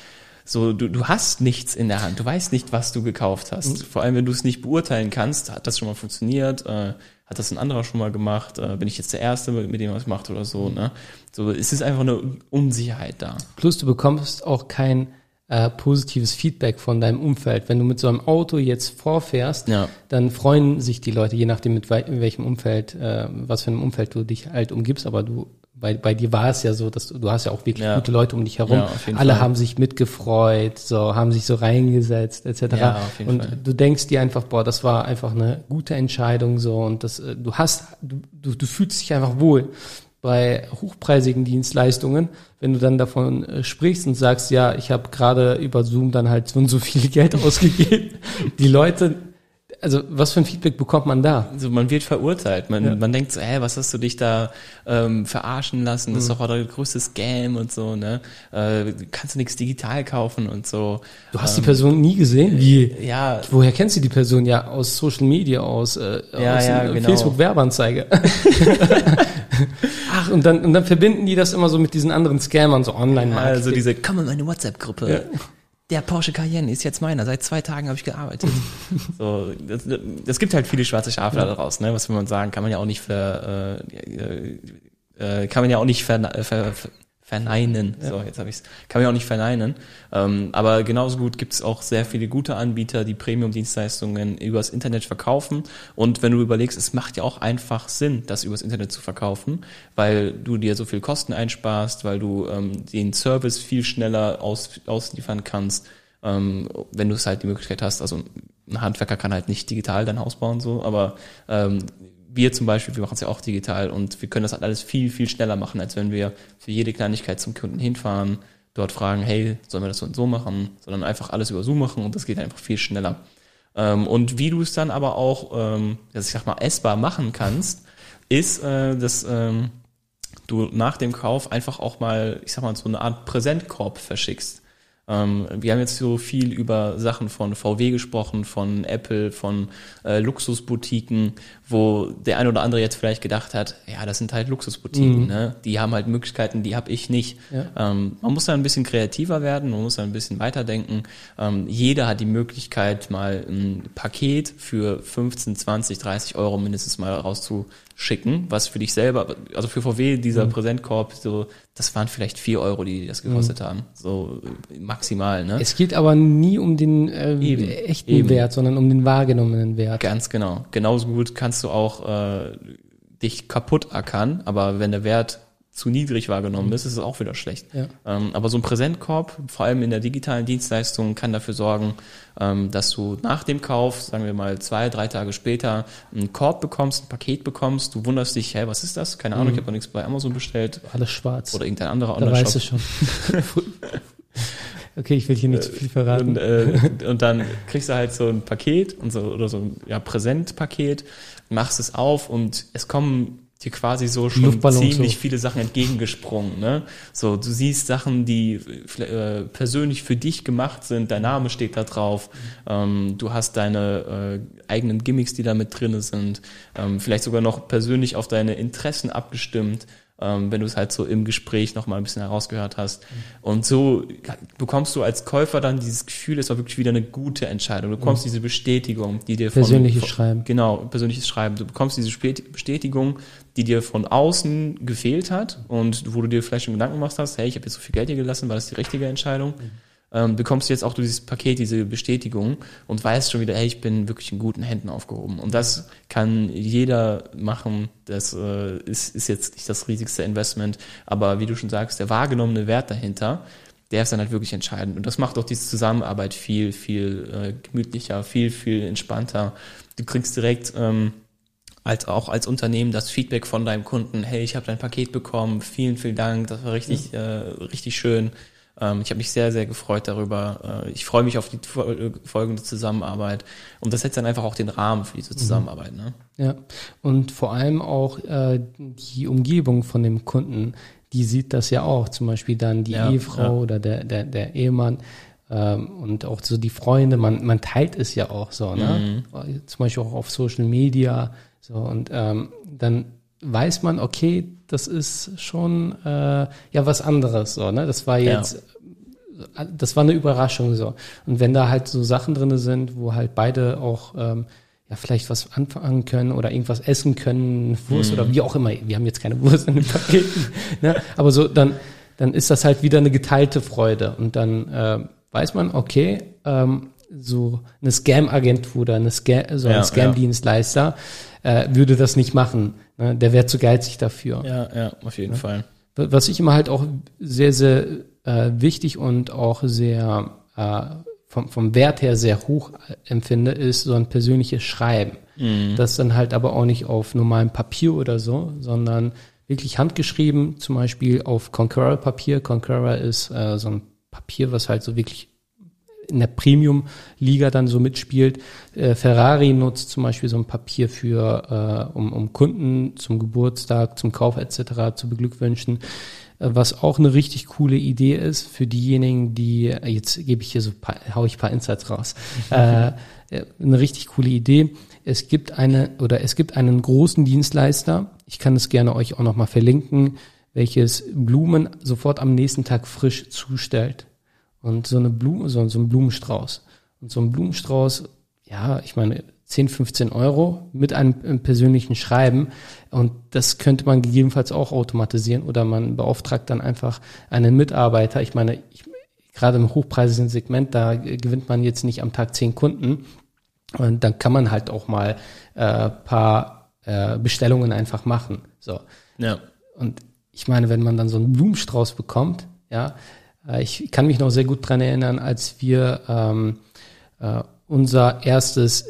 so, du, du hast nichts in der Hand, du weißt nicht, was du gekauft hast. Mhm. Vor allem, wenn du es nicht beurteilen kannst, hat das schon mal funktioniert, äh, hat das ein anderer schon mal gemacht, äh, bin ich jetzt der Erste, mit dem was macht oder so, ne? So, es ist einfach eine Unsicherheit da. Plus du bekommst auch kein äh, positives Feedback von deinem Umfeld. Wenn du mit so einem Auto jetzt vorfährst, ja. dann freuen sich die Leute, je nachdem mit in welchem Umfeld, äh, was für einem Umfeld du dich halt umgibst, aber du bei, bei dir war es ja so, dass du, du hast ja auch wirklich ja. gute Leute um dich herum. Ja, Alle Fall. haben sich mitgefreut, so haben sich so reingesetzt etc. Ja, und Fall. du denkst dir einfach, boah, das war einfach eine gute Entscheidung so und das äh, du hast du, du, fühlst dich einfach wohl bei hochpreisigen Dienstleistungen, wenn du dann davon äh, sprichst und sagst, ja, ich habe gerade über Zoom dann halt so und so viel Geld ausgegeben. Die Leute also was für ein Feedback bekommt man da? Also man wird verurteilt. Man, ja. man denkt so, hä, was hast du dich da ähm, verarschen lassen? Das mhm. ist doch der größte Scam und so, ne? Äh, kannst du nichts digital kaufen und so. Du hast ähm, die Person nie gesehen? Wie? Ja. Woher kennst du die Person? Ja, aus Social Media, aus, äh, ja, aus ja, genau. Facebook-Werbeanzeige. Ach, und dann, und dann verbinden die das immer so mit diesen anderen Scammern, so online-Marketing. Also diese, komm in meine WhatsApp-Gruppe. Ja der Porsche Cayenne ist jetzt meiner. Seit zwei Tagen habe ich gearbeitet. so, das, das gibt halt viele schwarze Schafe ja. daraus, ne? Was will man sagen? Kann man ja auch nicht ver, äh, äh, kann man ja auch nicht ver, ver, verneinen. Ja. So, jetzt habe ich's. Kann man ja auch nicht verneinen. Ähm, aber genauso gut gibt es auch sehr viele gute Anbieter, die Premium-Dienstleistungen übers Internet verkaufen. Und wenn du überlegst, es macht ja auch einfach Sinn, das übers Internet zu verkaufen, weil du dir so viel Kosten einsparst, weil du ähm, den Service viel schneller aus, ausliefern kannst, ähm, wenn du es halt die Möglichkeit hast. Also ein Handwerker kann halt nicht digital dein Haus bauen, so, aber ähm, wir zum Beispiel, wir machen es ja auch digital und wir können das halt alles viel, viel schneller machen, als wenn wir für jede Kleinigkeit zum Kunden hinfahren, dort fragen, hey, sollen wir das so und so machen, sondern einfach alles über Zoom machen und das geht einfach viel schneller. Ähm, und wie du es dann aber auch, ähm, ich sag mal, essbar machen kannst, ist, äh, dass ähm, du nach dem Kauf einfach auch mal, ich sag mal, so eine Art Präsentkorb verschickst. Ähm, wir haben jetzt so viel über Sachen von VW gesprochen, von Apple, von äh, Luxusboutiquen, wo der eine oder andere jetzt vielleicht gedacht hat, ja, das sind halt Luxusboutiquen, mhm. ne? die haben halt Möglichkeiten, die habe ich nicht. Ja. Ähm, man muss da ein bisschen kreativer werden, man muss da ein bisschen weiterdenken. Ähm, jeder hat die Möglichkeit, mal ein Paket für 15, 20, 30 Euro mindestens mal rauszu schicken, was für dich selber, also für VW dieser mhm. Präsentkorb, so, das waren vielleicht vier Euro, die das gekostet mhm. haben, so maximal. Ne? Es geht aber nie um den äh, Eben. echten Eben. Wert, sondern um den wahrgenommenen Wert. Ganz genau. Genauso gut kannst du auch äh, dich kaputt ackern, aber wenn der Wert zu niedrig wahrgenommen ist, ist es auch wieder schlecht. Ja. Ähm, aber so ein Präsentkorb, vor allem in der digitalen Dienstleistung, kann dafür sorgen, ähm, dass du nach dem Kauf, sagen wir mal zwei, drei Tage später, einen Korb bekommst, ein Paket bekommst. Du wunderst dich, hä, was ist das? Keine Ahnung, mhm. ich habe noch nichts bei Amazon bestellt. Alles schwarz. Oder irgendein anderer Online-Shop. Da weißt du schon. okay, ich will hier nicht zu viel verraten. Und, äh, und dann kriegst du halt so ein Paket und so oder so ein ja, Präsentpaket, machst es auf und es kommen dir quasi so schon ziemlich viele Sachen entgegengesprungen. Ne? So, du siehst Sachen, die äh, persönlich für dich gemacht sind, dein Name steht da drauf, ähm, du hast deine äh, eigenen Gimmicks, die da mit drinne sind, ähm, vielleicht sogar noch persönlich auf deine Interessen abgestimmt ähm, wenn du es halt so im Gespräch nochmal ein bisschen herausgehört hast. Mhm. Und so bekommst du als Käufer dann dieses Gefühl, es war wirklich wieder eine gute Entscheidung. Du bekommst mhm. diese Bestätigung, die dir von, persönliches von, Schreiben. Genau, persönliches Schreiben. Du bekommst diese Bestätigung, die dir von außen gefehlt hat und wo du dir vielleicht schon Gedanken gemacht hast, hey, ich habe jetzt so viel Geld hier gelassen, war das die richtige Entscheidung? Mhm ähm, bekommst du jetzt auch durch dieses Paket diese Bestätigung und weißt schon wieder, hey, ich bin wirklich in guten Händen aufgehoben. Und das kann jeder machen. Das äh, ist, ist jetzt nicht das riesigste Investment, aber wie du schon sagst, der wahrgenommene Wert dahinter, der ist dann halt wirklich entscheidend. Und das macht auch diese Zusammenarbeit viel, viel äh, gemütlicher, viel, viel entspannter. Du kriegst direkt ähm, als auch als Unternehmen das Feedback von deinem Kunden, hey, ich habe dein Paket bekommen, vielen, vielen Dank, das war richtig, ja. äh, richtig schön. Ähm, ich habe mich sehr, sehr gefreut darüber. Äh, ich freue mich auf die folgende Zusammenarbeit. Und das setzt dann einfach auch den Rahmen für diese mhm. Zusammenarbeit. Ne? Ja, und vor allem auch äh, die Umgebung von dem Kunden, die sieht das ja auch. Zum Beispiel dann die ja, Ehefrau ja. oder der, der, der Ehemann. Ähm, und auch so die Freunde, man, man teilt es ja auch so, ne? Mhm. Zum Beispiel auch auf Social Media. So, und ähm, dann weiß man, okay, das ist schon äh, ja was anderes so, ne? Das war jetzt ja. das war eine Überraschung so. Und wenn da halt so Sachen drinne sind, wo halt beide auch ähm, ja vielleicht was anfangen können oder irgendwas essen können, Wurst mhm. oder wie auch immer. Wir haben jetzt keine Wurst in den Paketen, ne? aber so dann dann ist das halt wieder eine geteilte Freude und dann äh, weiß man, okay, ähm, so eine Scam-Agentur oder eine Scam, so ein ja, Scam-Dienstleister äh, würde das nicht machen. Ne? Der wäre zu geizig dafür. Ja, ja, auf jeden ja. Fall. Was ich immer halt auch sehr, sehr äh, wichtig und auch sehr äh, vom, vom Wert her sehr hoch empfinde, ist so ein persönliches Schreiben. Mhm. Das dann halt aber auch nicht auf normalem Papier oder so, sondern wirklich handgeschrieben, zum Beispiel auf Concura Papier. Concura ist äh, so ein Papier, was halt so wirklich in der Premium-Liga dann so mitspielt. Äh, Ferrari nutzt zum Beispiel so ein Papier für, äh, um, um Kunden zum Geburtstag, zum Kauf etc. zu beglückwünschen. Äh, was auch eine richtig coole Idee ist für diejenigen, die, äh, jetzt gebe ich hier so, paar, hau ich paar Insights raus, äh, eine richtig coole Idee. Es gibt eine, oder es gibt einen großen Dienstleister, ich kann es gerne euch auch nochmal verlinken, welches Blumen sofort am nächsten Tag frisch zustellt. Und so eine Blume, so, so ein Blumenstrauß. Und so ein Blumenstrauß, ja, ich meine, 10, 15 Euro mit einem persönlichen Schreiben. Und das könnte man gegebenenfalls auch automatisieren oder man beauftragt dann einfach einen Mitarbeiter. Ich meine, ich, gerade im hochpreisigen Segment, da gewinnt man jetzt nicht am Tag zehn Kunden. Und dann kann man halt auch mal äh, paar äh, Bestellungen einfach machen. So. Ja. Und ich meine, wenn man dann so einen Blumenstrauß bekommt, ja, ich kann mich noch sehr gut dran erinnern, als wir ähm, äh, unser erstes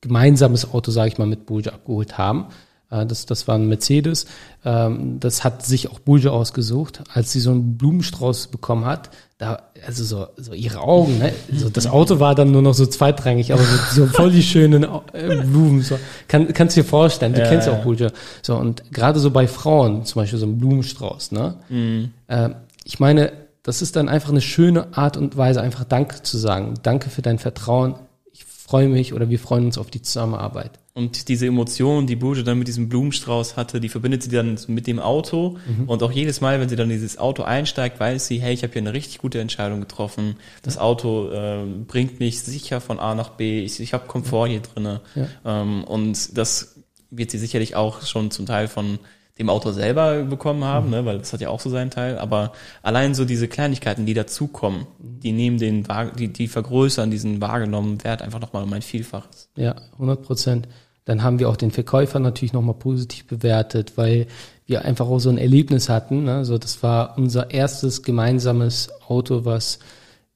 gemeinsames Auto, sage ich mal, mit Bulge abgeholt haben. Äh, das, das war ein Mercedes. Ähm, das hat sich auch Bulge ausgesucht. Als sie so einen Blumenstrauß bekommen hat, da, also so, so ihre Augen, ne? so, das Auto war dann nur noch so zweitrangig, aber so, so voll die schönen äh, Blumen. So. Kann, kannst du dir vorstellen, du ja, kennst ja auch Bulge. So, und gerade so bei Frauen, zum Beispiel so ein Blumenstrauß, ne? Mhm. Äh, ich meine, das ist dann einfach eine schöne Art und Weise, einfach Danke zu sagen. Danke für dein Vertrauen. Ich freue mich oder wir freuen uns auf die Zusammenarbeit. Und diese Emotion, die Boje dann mit diesem Blumenstrauß hatte, die verbindet sie dann mit dem Auto. Mhm. Und auch jedes Mal, wenn sie dann in dieses Auto einsteigt, weiß sie, hey, ich habe hier eine richtig gute Entscheidung getroffen. Das Auto äh, bringt mich sicher von A nach B. Ich, ich habe Komfort hier drinne. Ja. Ähm, und das wird sie sicherlich auch schon zum Teil von dem Autor selber bekommen haben, mhm. ne, weil das hat ja auch so seinen Teil. Aber allein so diese Kleinigkeiten, die dazukommen, die nehmen den, die, die vergrößern diesen wahrgenommenen Wert einfach nochmal um ein Vielfaches. Ja, 100 Prozent. Dann haben wir auch den Verkäufer natürlich nochmal positiv bewertet, weil wir einfach auch so ein Erlebnis hatten. Ne? So, das war unser erstes gemeinsames Auto, was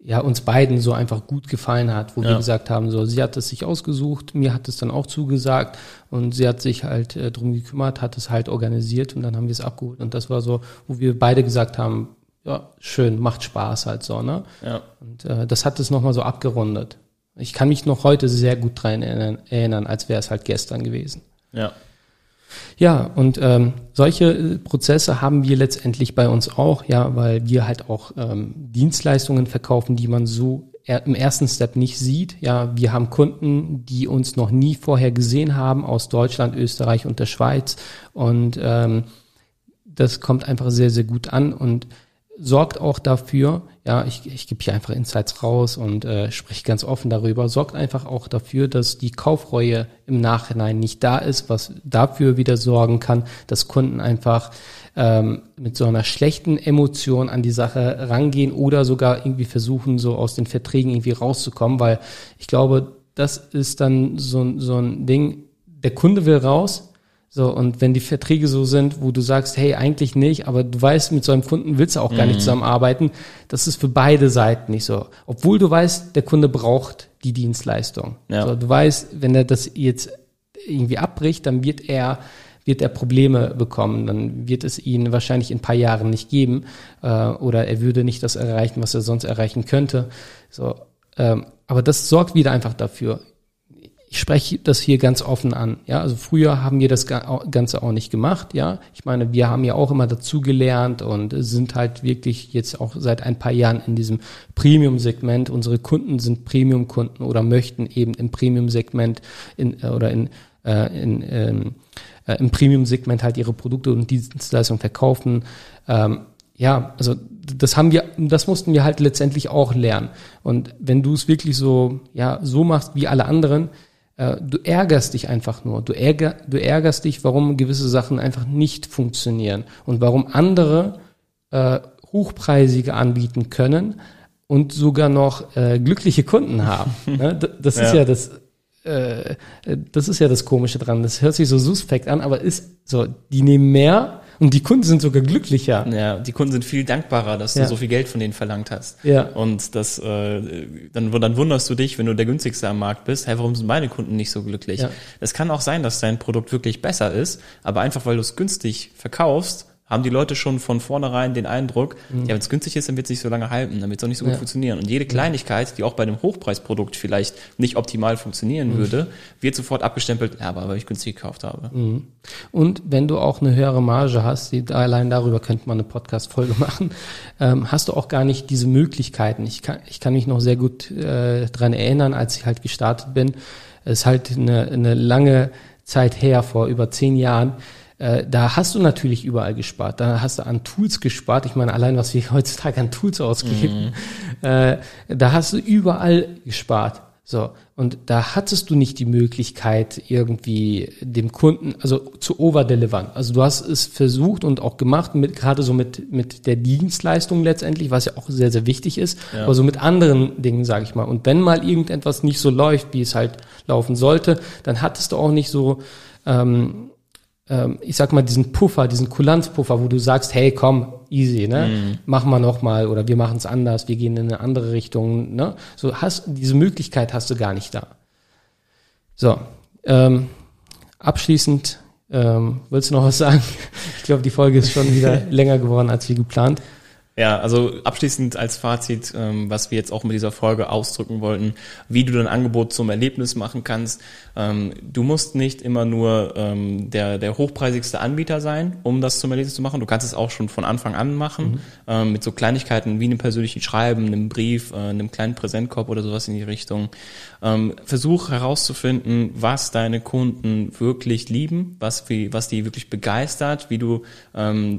ja uns beiden so einfach gut gefallen hat, wo ja. wir gesagt haben, so sie hat es sich ausgesucht, mir hat es dann auch zugesagt und sie hat sich halt äh, drum gekümmert, hat es halt organisiert und dann haben wir es abgeholt und das war so, wo wir beide gesagt haben, ja schön, macht Spaß halt so, ne? Ja. Und äh, das hat es nochmal so abgerundet. Ich kann mich noch heute sehr gut dran erinnern, erinnern als wäre es halt gestern gewesen. Ja. Ja, und ähm, solche Prozesse haben wir letztendlich bei uns auch, ja, weil wir halt auch ähm, Dienstleistungen verkaufen, die man so im ersten Step nicht sieht. Ja, wir haben Kunden, die uns noch nie vorher gesehen haben aus Deutschland, Österreich und der Schweiz und ähm, das kommt einfach sehr, sehr gut an und sorgt auch dafür, ja, ich, ich gebe hier einfach Insights raus und äh, spreche ganz offen darüber, sorgt einfach auch dafür, dass die Kaufreue im Nachhinein nicht da ist, was dafür wieder sorgen kann, dass Kunden einfach ähm, mit so einer schlechten Emotion an die Sache rangehen oder sogar irgendwie versuchen, so aus den Verträgen irgendwie rauszukommen, weil ich glaube, das ist dann so, so ein Ding, der Kunde will raus, so, und wenn die Verträge so sind, wo du sagst, hey, eigentlich nicht, aber du weißt, mit so einem Kunden willst du auch gar nicht mhm. zusammenarbeiten, das ist für beide Seiten nicht so. Obwohl du weißt, der Kunde braucht die Dienstleistung. Ja. So, du weißt, wenn er das jetzt irgendwie abbricht, dann wird er wird er Probleme bekommen, dann wird es ihn wahrscheinlich in ein paar Jahren nicht geben äh, oder er würde nicht das erreichen, was er sonst erreichen könnte. So, ähm, aber das sorgt wieder einfach dafür ich spreche das hier ganz offen an. Ja, also früher haben wir das Ganze auch nicht gemacht. Ja, ich meine, wir haben ja auch immer dazugelernt und sind halt wirklich jetzt auch seit ein paar Jahren in diesem Premium-Segment. Unsere Kunden sind Premium-Kunden oder möchten eben im Premium-Segment in, oder in, äh, in, ähm, äh, im Premium-Segment halt ihre Produkte und Dienstleistungen verkaufen. Ähm, ja, also das haben wir, das mussten wir halt letztendlich auch lernen. Und wenn du es wirklich so, ja, so machst wie alle anderen, äh, du ärgerst dich einfach nur. Du, ärger, du ärgerst dich, warum gewisse Sachen einfach nicht funktionieren und warum andere äh, hochpreisige anbieten können und sogar noch äh, glückliche Kunden haben. ne? Das ist ja, ja das, äh, das ist ja das Komische dran. Das hört sich so suspekt an, aber ist so, die nehmen mehr und die Kunden sind sogar glücklicher. Ja, die Kunden sind viel dankbarer, dass ja. du so viel Geld von denen verlangt hast. Ja. Und das, äh, dann, dann wunderst du dich, wenn du der günstigste am Markt bist, hey, warum sind meine Kunden nicht so glücklich? Es ja. kann auch sein, dass dein Produkt wirklich besser ist, aber einfach weil du es günstig verkaufst, haben die Leute schon von vornherein den Eindruck, mhm. ja, wenn es günstig ist, dann wird es nicht so lange halten, dann wird es auch nicht so gut funktionieren. Und jede Kleinigkeit, die auch bei einem Hochpreisprodukt vielleicht nicht optimal funktionieren mhm. würde, wird sofort abgestempelt, ja, aber weil ich günstig gekauft habe. Mhm. Und wenn du auch eine höhere Marge hast, die, allein darüber könnte man eine Podcast-Folge machen, ähm, hast du auch gar nicht diese Möglichkeiten. Ich kann, ich kann mich noch sehr gut äh, dran erinnern, als ich halt gestartet bin. Es ist halt eine, eine lange Zeit her, vor über zehn Jahren, äh, da hast du natürlich überall gespart. Da hast du an Tools gespart. Ich meine, allein was wir heutzutage an Tools ausgeben, mhm. äh, da hast du überall gespart. So. Und da hattest du nicht die Möglichkeit, irgendwie dem Kunden, also zu overdelivern. Also du hast es versucht und auch gemacht, mit, gerade so mit, mit der Dienstleistung letztendlich, was ja auch sehr, sehr wichtig ist, ja. aber so mit anderen Dingen, sage ich mal. Und wenn mal irgendetwas nicht so läuft, wie es halt laufen sollte, dann hattest du auch nicht so, ähm, ähm, ich sag mal, diesen Puffer, diesen Kulanzpuffer, wo du sagst, hey, komm, easy, ne? Mhm. Machen wir noch mal oder wir machen es anders, wir gehen in eine andere Richtung, ne? So hast diese Möglichkeit hast du gar nicht da. So, ähm, abschließend ähm, willst du noch was sagen? Ich glaube, die Folge ist schon wieder länger geworden als wie geplant. Ja, also abschließend als Fazit, ähm, was wir jetzt auch mit dieser Folge ausdrücken wollten, wie du dein Angebot zum Erlebnis machen kannst. Ähm, du musst nicht immer nur ähm, der, der hochpreisigste Anbieter sein, um das zum Erlebnis zu machen. Du kannst es auch schon von Anfang an machen, mhm. mit so Kleinigkeiten wie einem persönlichen Schreiben, einem Brief, äh, einem kleinen Präsentkorb oder sowas in die Richtung. Versuch herauszufinden, was deine Kunden wirklich lieben, was, wie, was die wirklich begeistert, wie du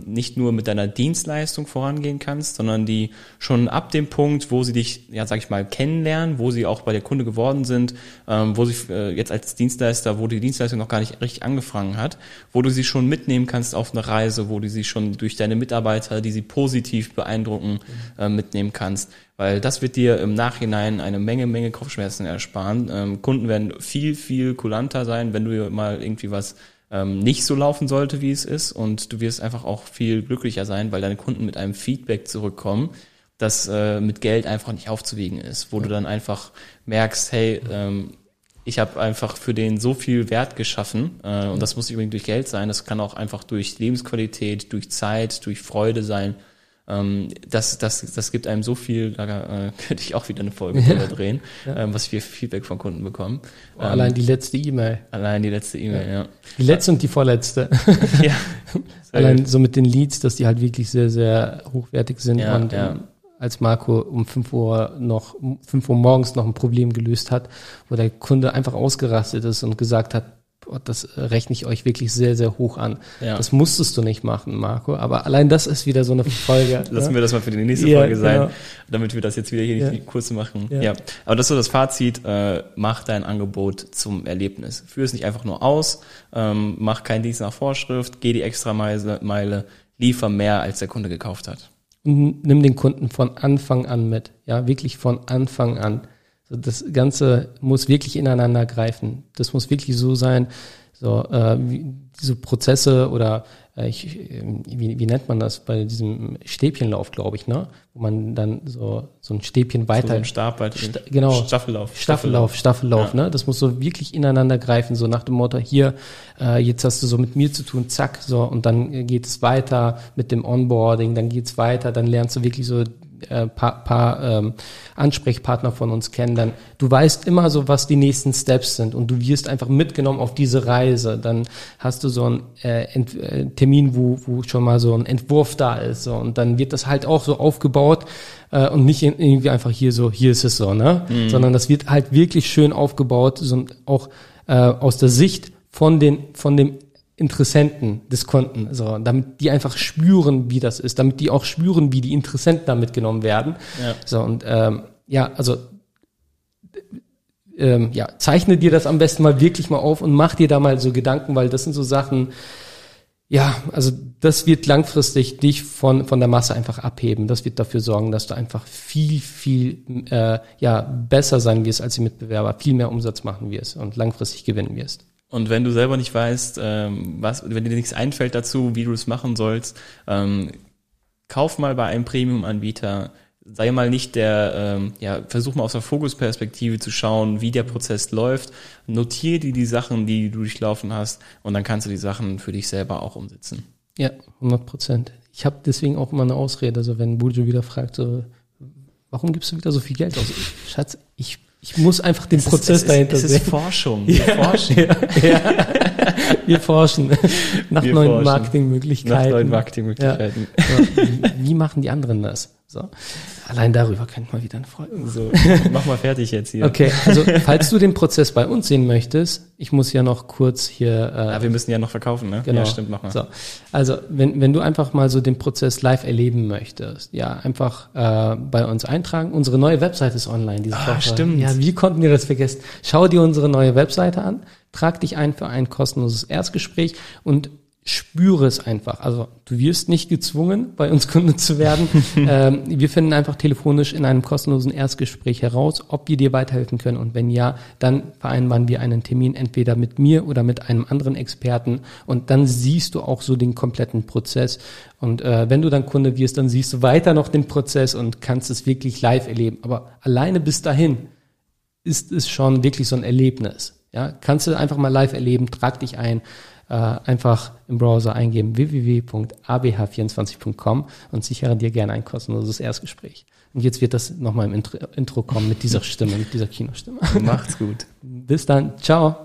nicht nur mit deiner Dienstleistung vorangehen kannst, sondern die schon ab dem Punkt, wo sie dich, ja, sag ich mal, kennenlernen, wo sie auch bei der Kunde geworden sind, ähm, wo sie äh, jetzt als Dienstleister, wo die Dienstleistung noch gar nicht richtig angefangen hat, wo du sie schon mitnehmen kannst auf eine Reise, wo du sie schon durch deine Mitarbeiter, die sie positiv beeindrucken, äh, mitnehmen kannst. Weil das wird dir im Nachhinein eine Menge, Menge Kopfschmerzen ersparen. Ähm, Kunden werden viel, viel kulanter sein, wenn du mal irgendwie was ähm, nicht so laufen sollte, wie es ist. Und du wirst einfach auch viel glücklicher sein, weil deine Kunden mit einem Feedback zurückkommen, das äh, mit Geld einfach nicht aufzuwiegen ist, wo du dann einfach merkst, hey, ähm, ich habe einfach für den so viel Wert geschaffen äh, und das muss nicht unbedingt durch Geld sein, das kann auch einfach durch Lebensqualität, durch Zeit, durch Freude sein. Ähm, das, das, das gibt einem so viel, da äh, könnte ich auch wieder eine Folge drüber drehen, Ja. ähm, was wir Feedback von Kunden bekommen. Oh, allein die letzte E-Mail. Allein die letzte E-Mail, ja. Die letzte und die vorletzte. ja. Allein so mit den Leads, dass die halt wirklich sehr, sehr hochwertig sind Ja, und ja. ähm, als Marco um 5 Uhr noch, um 5 Uhr morgens noch ein Problem gelöst hat, wo der Kunde einfach ausgerastet ist und gesagt hat, boah, das äh, rechne ich euch wirklich sehr, sehr hoch an. Ja. Das musstest du nicht machen, Marco, aber allein das ist wieder so eine Folge. Lassen ne? wir das mal für die nächste Ja, Folge sein, genau. damit wir das jetzt wieder hier Ja. nicht kurz machen. Ja. Ja. Aber das ist so das Fazit, äh, mach dein Angebot zum Erlebnis. Führ es nicht einfach nur aus, ähm, mach keinen Dienst nach Vorschrift, geh die extra Meile, Meile, liefer mehr, als der Kunde gekauft hat. Und nimm den Kunden von Anfang an mit. Ja, wirklich von Anfang an. So, das Ganze muss wirklich ineinander greifen. Das muss wirklich so sein, so äh, diese Prozesse oder äh, ich, äh, wie, wie nennt man das bei diesem Stäbchenlauf, glaube ich, ne? Wo man dann so so ein Stäbchen So weiter ein Stab bei Sta- genau. Staffellauf. Staffellauf, Staffellauf, ne? Das muss so wirklich ineinander greifen, so nach dem Motto, hier, äh, jetzt hast du so mit mir zu tun, zack, so, und dann äh, geht es weiter mit dem Onboarding, dann geht's weiter, dann lernst du wirklich so äh, paar, paar ähm, Ansprechpartner von uns kennen, dann du weißt immer so, was die nächsten Steps sind und du wirst einfach mitgenommen auf diese Reise. Dann hast du so einen äh, Ent, äh, Termin, wo, wo schon mal so ein Entwurf da ist, so, und dann wird das halt auch so aufgebaut äh, und nicht in, irgendwie einfach hier so, hier ist es so, ne? Sondern das wird halt wirklich schön aufgebaut, so auch äh, aus der Sicht von den von dem Interessenten des Kunden, so, damit die einfach spüren, wie das ist, damit die auch spüren, wie die Interessenten da mitgenommen werden. Ja. So, und ähm, ja, also ähm, ja, zeichne dir das am besten mal wirklich mal auf und mach dir da mal so Gedanken, weil das sind so Sachen, ja, also das wird langfristig dich von, von der Masse einfach abheben. Das wird dafür sorgen, dass du einfach viel, viel äh, ja, besser sein wirst als die Mitbewerber, viel mehr Umsatz machen wirst und langfristig gewinnen wirst. Und wenn du selber nicht weißt, ähm, was, wenn dir nichts einfällt dazu, wie du es machen sollst, ähm, kauf mal bei einem Premium-Anbieter, sei mal nicht der, ähm, ja, versuch mal aus der Fokusperspektive zu schauen, wie der Prozess läuft, notier dir die Sachen, die du durchlaufen hast und dann kannst du die Sachen für dich selber auch umsetzen. Ja, 100 Prozent. Ich habe deswegen auch immer eine Ausrede, also wenn Bujo wieder fragt, so, warum gibst du wieder so viel Geld aus? Schatz, ich, ich muss einfach den Prozess es dahinter ist, es sehen. ist Forschung. Wir forschen ja, ja. Wir forschen nach Wir neuen forschen. Marketingmöglichkeiten. nach neuen Marketingmöglichkeiten. So, wie, machen die anderen das? So. Allein darüber könnte man wieder eine Folge machen. So, mach mal fertig jetzt hier. Okay, also falls du den Prozess bei uns sehen möchtest, ich muss ja noch kurz hier äh, Aber wir müssen ja noch verkaufen, ne? Genau. Ja, stimmt, mach mal. So. Also, wenn, wenn du einfach mal so den Prozess live erleben möchtest, ja, einfach äh, bei uns eintragen. Unsere neue Webseite ist online diese Ah, Woche. stimmt. Ja, wie konnten wir das vergessen? Schau dir unsere neue Webseite an, trag dich ein für ein kostenloses Erstgespräch und spüre es einfach. Also du wirst nicht gezwungen, bei uns Kunde zu werden. ähm, wir finden einfach telefonisch in einem kostenlosen Erstgespräch heraus, ob wir dir weiterhelfen können. Und wenn ja, dann vereinbaren wir einen Termin entweder mit mir oder mit einem anderen Experten. Und dann siehst du auch so den kompletten Prozess. Und äh, wenn du dann Kunde wirst, dann siehst du weiter noch den Prozess und kannst es wirklich live erleben. Aber alleine bis dahin ist es schon wirklich so ein Erlebnis. Ja, kannst du einfach mal live erleben, trag dich ein, äh, einfach im Browser eingeben www.abh24.com und sichere dir gerne ein kostenloses Erstgespräch. Und jetzt wird das nochmal im Intro, Intro kommen mit dieser Stimme, mit dieser Kinostimme. Macht's gut. Bis dann, ciao.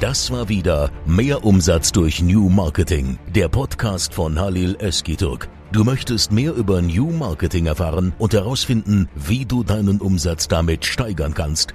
Das war wieder Mehr Umsatz durch New Marketing, der Podcast von Halil Eskiturk. Du möchtest mehr über New Marketing erfahren und herausfinden, wie du deinen Umsatz damit steigern kannst?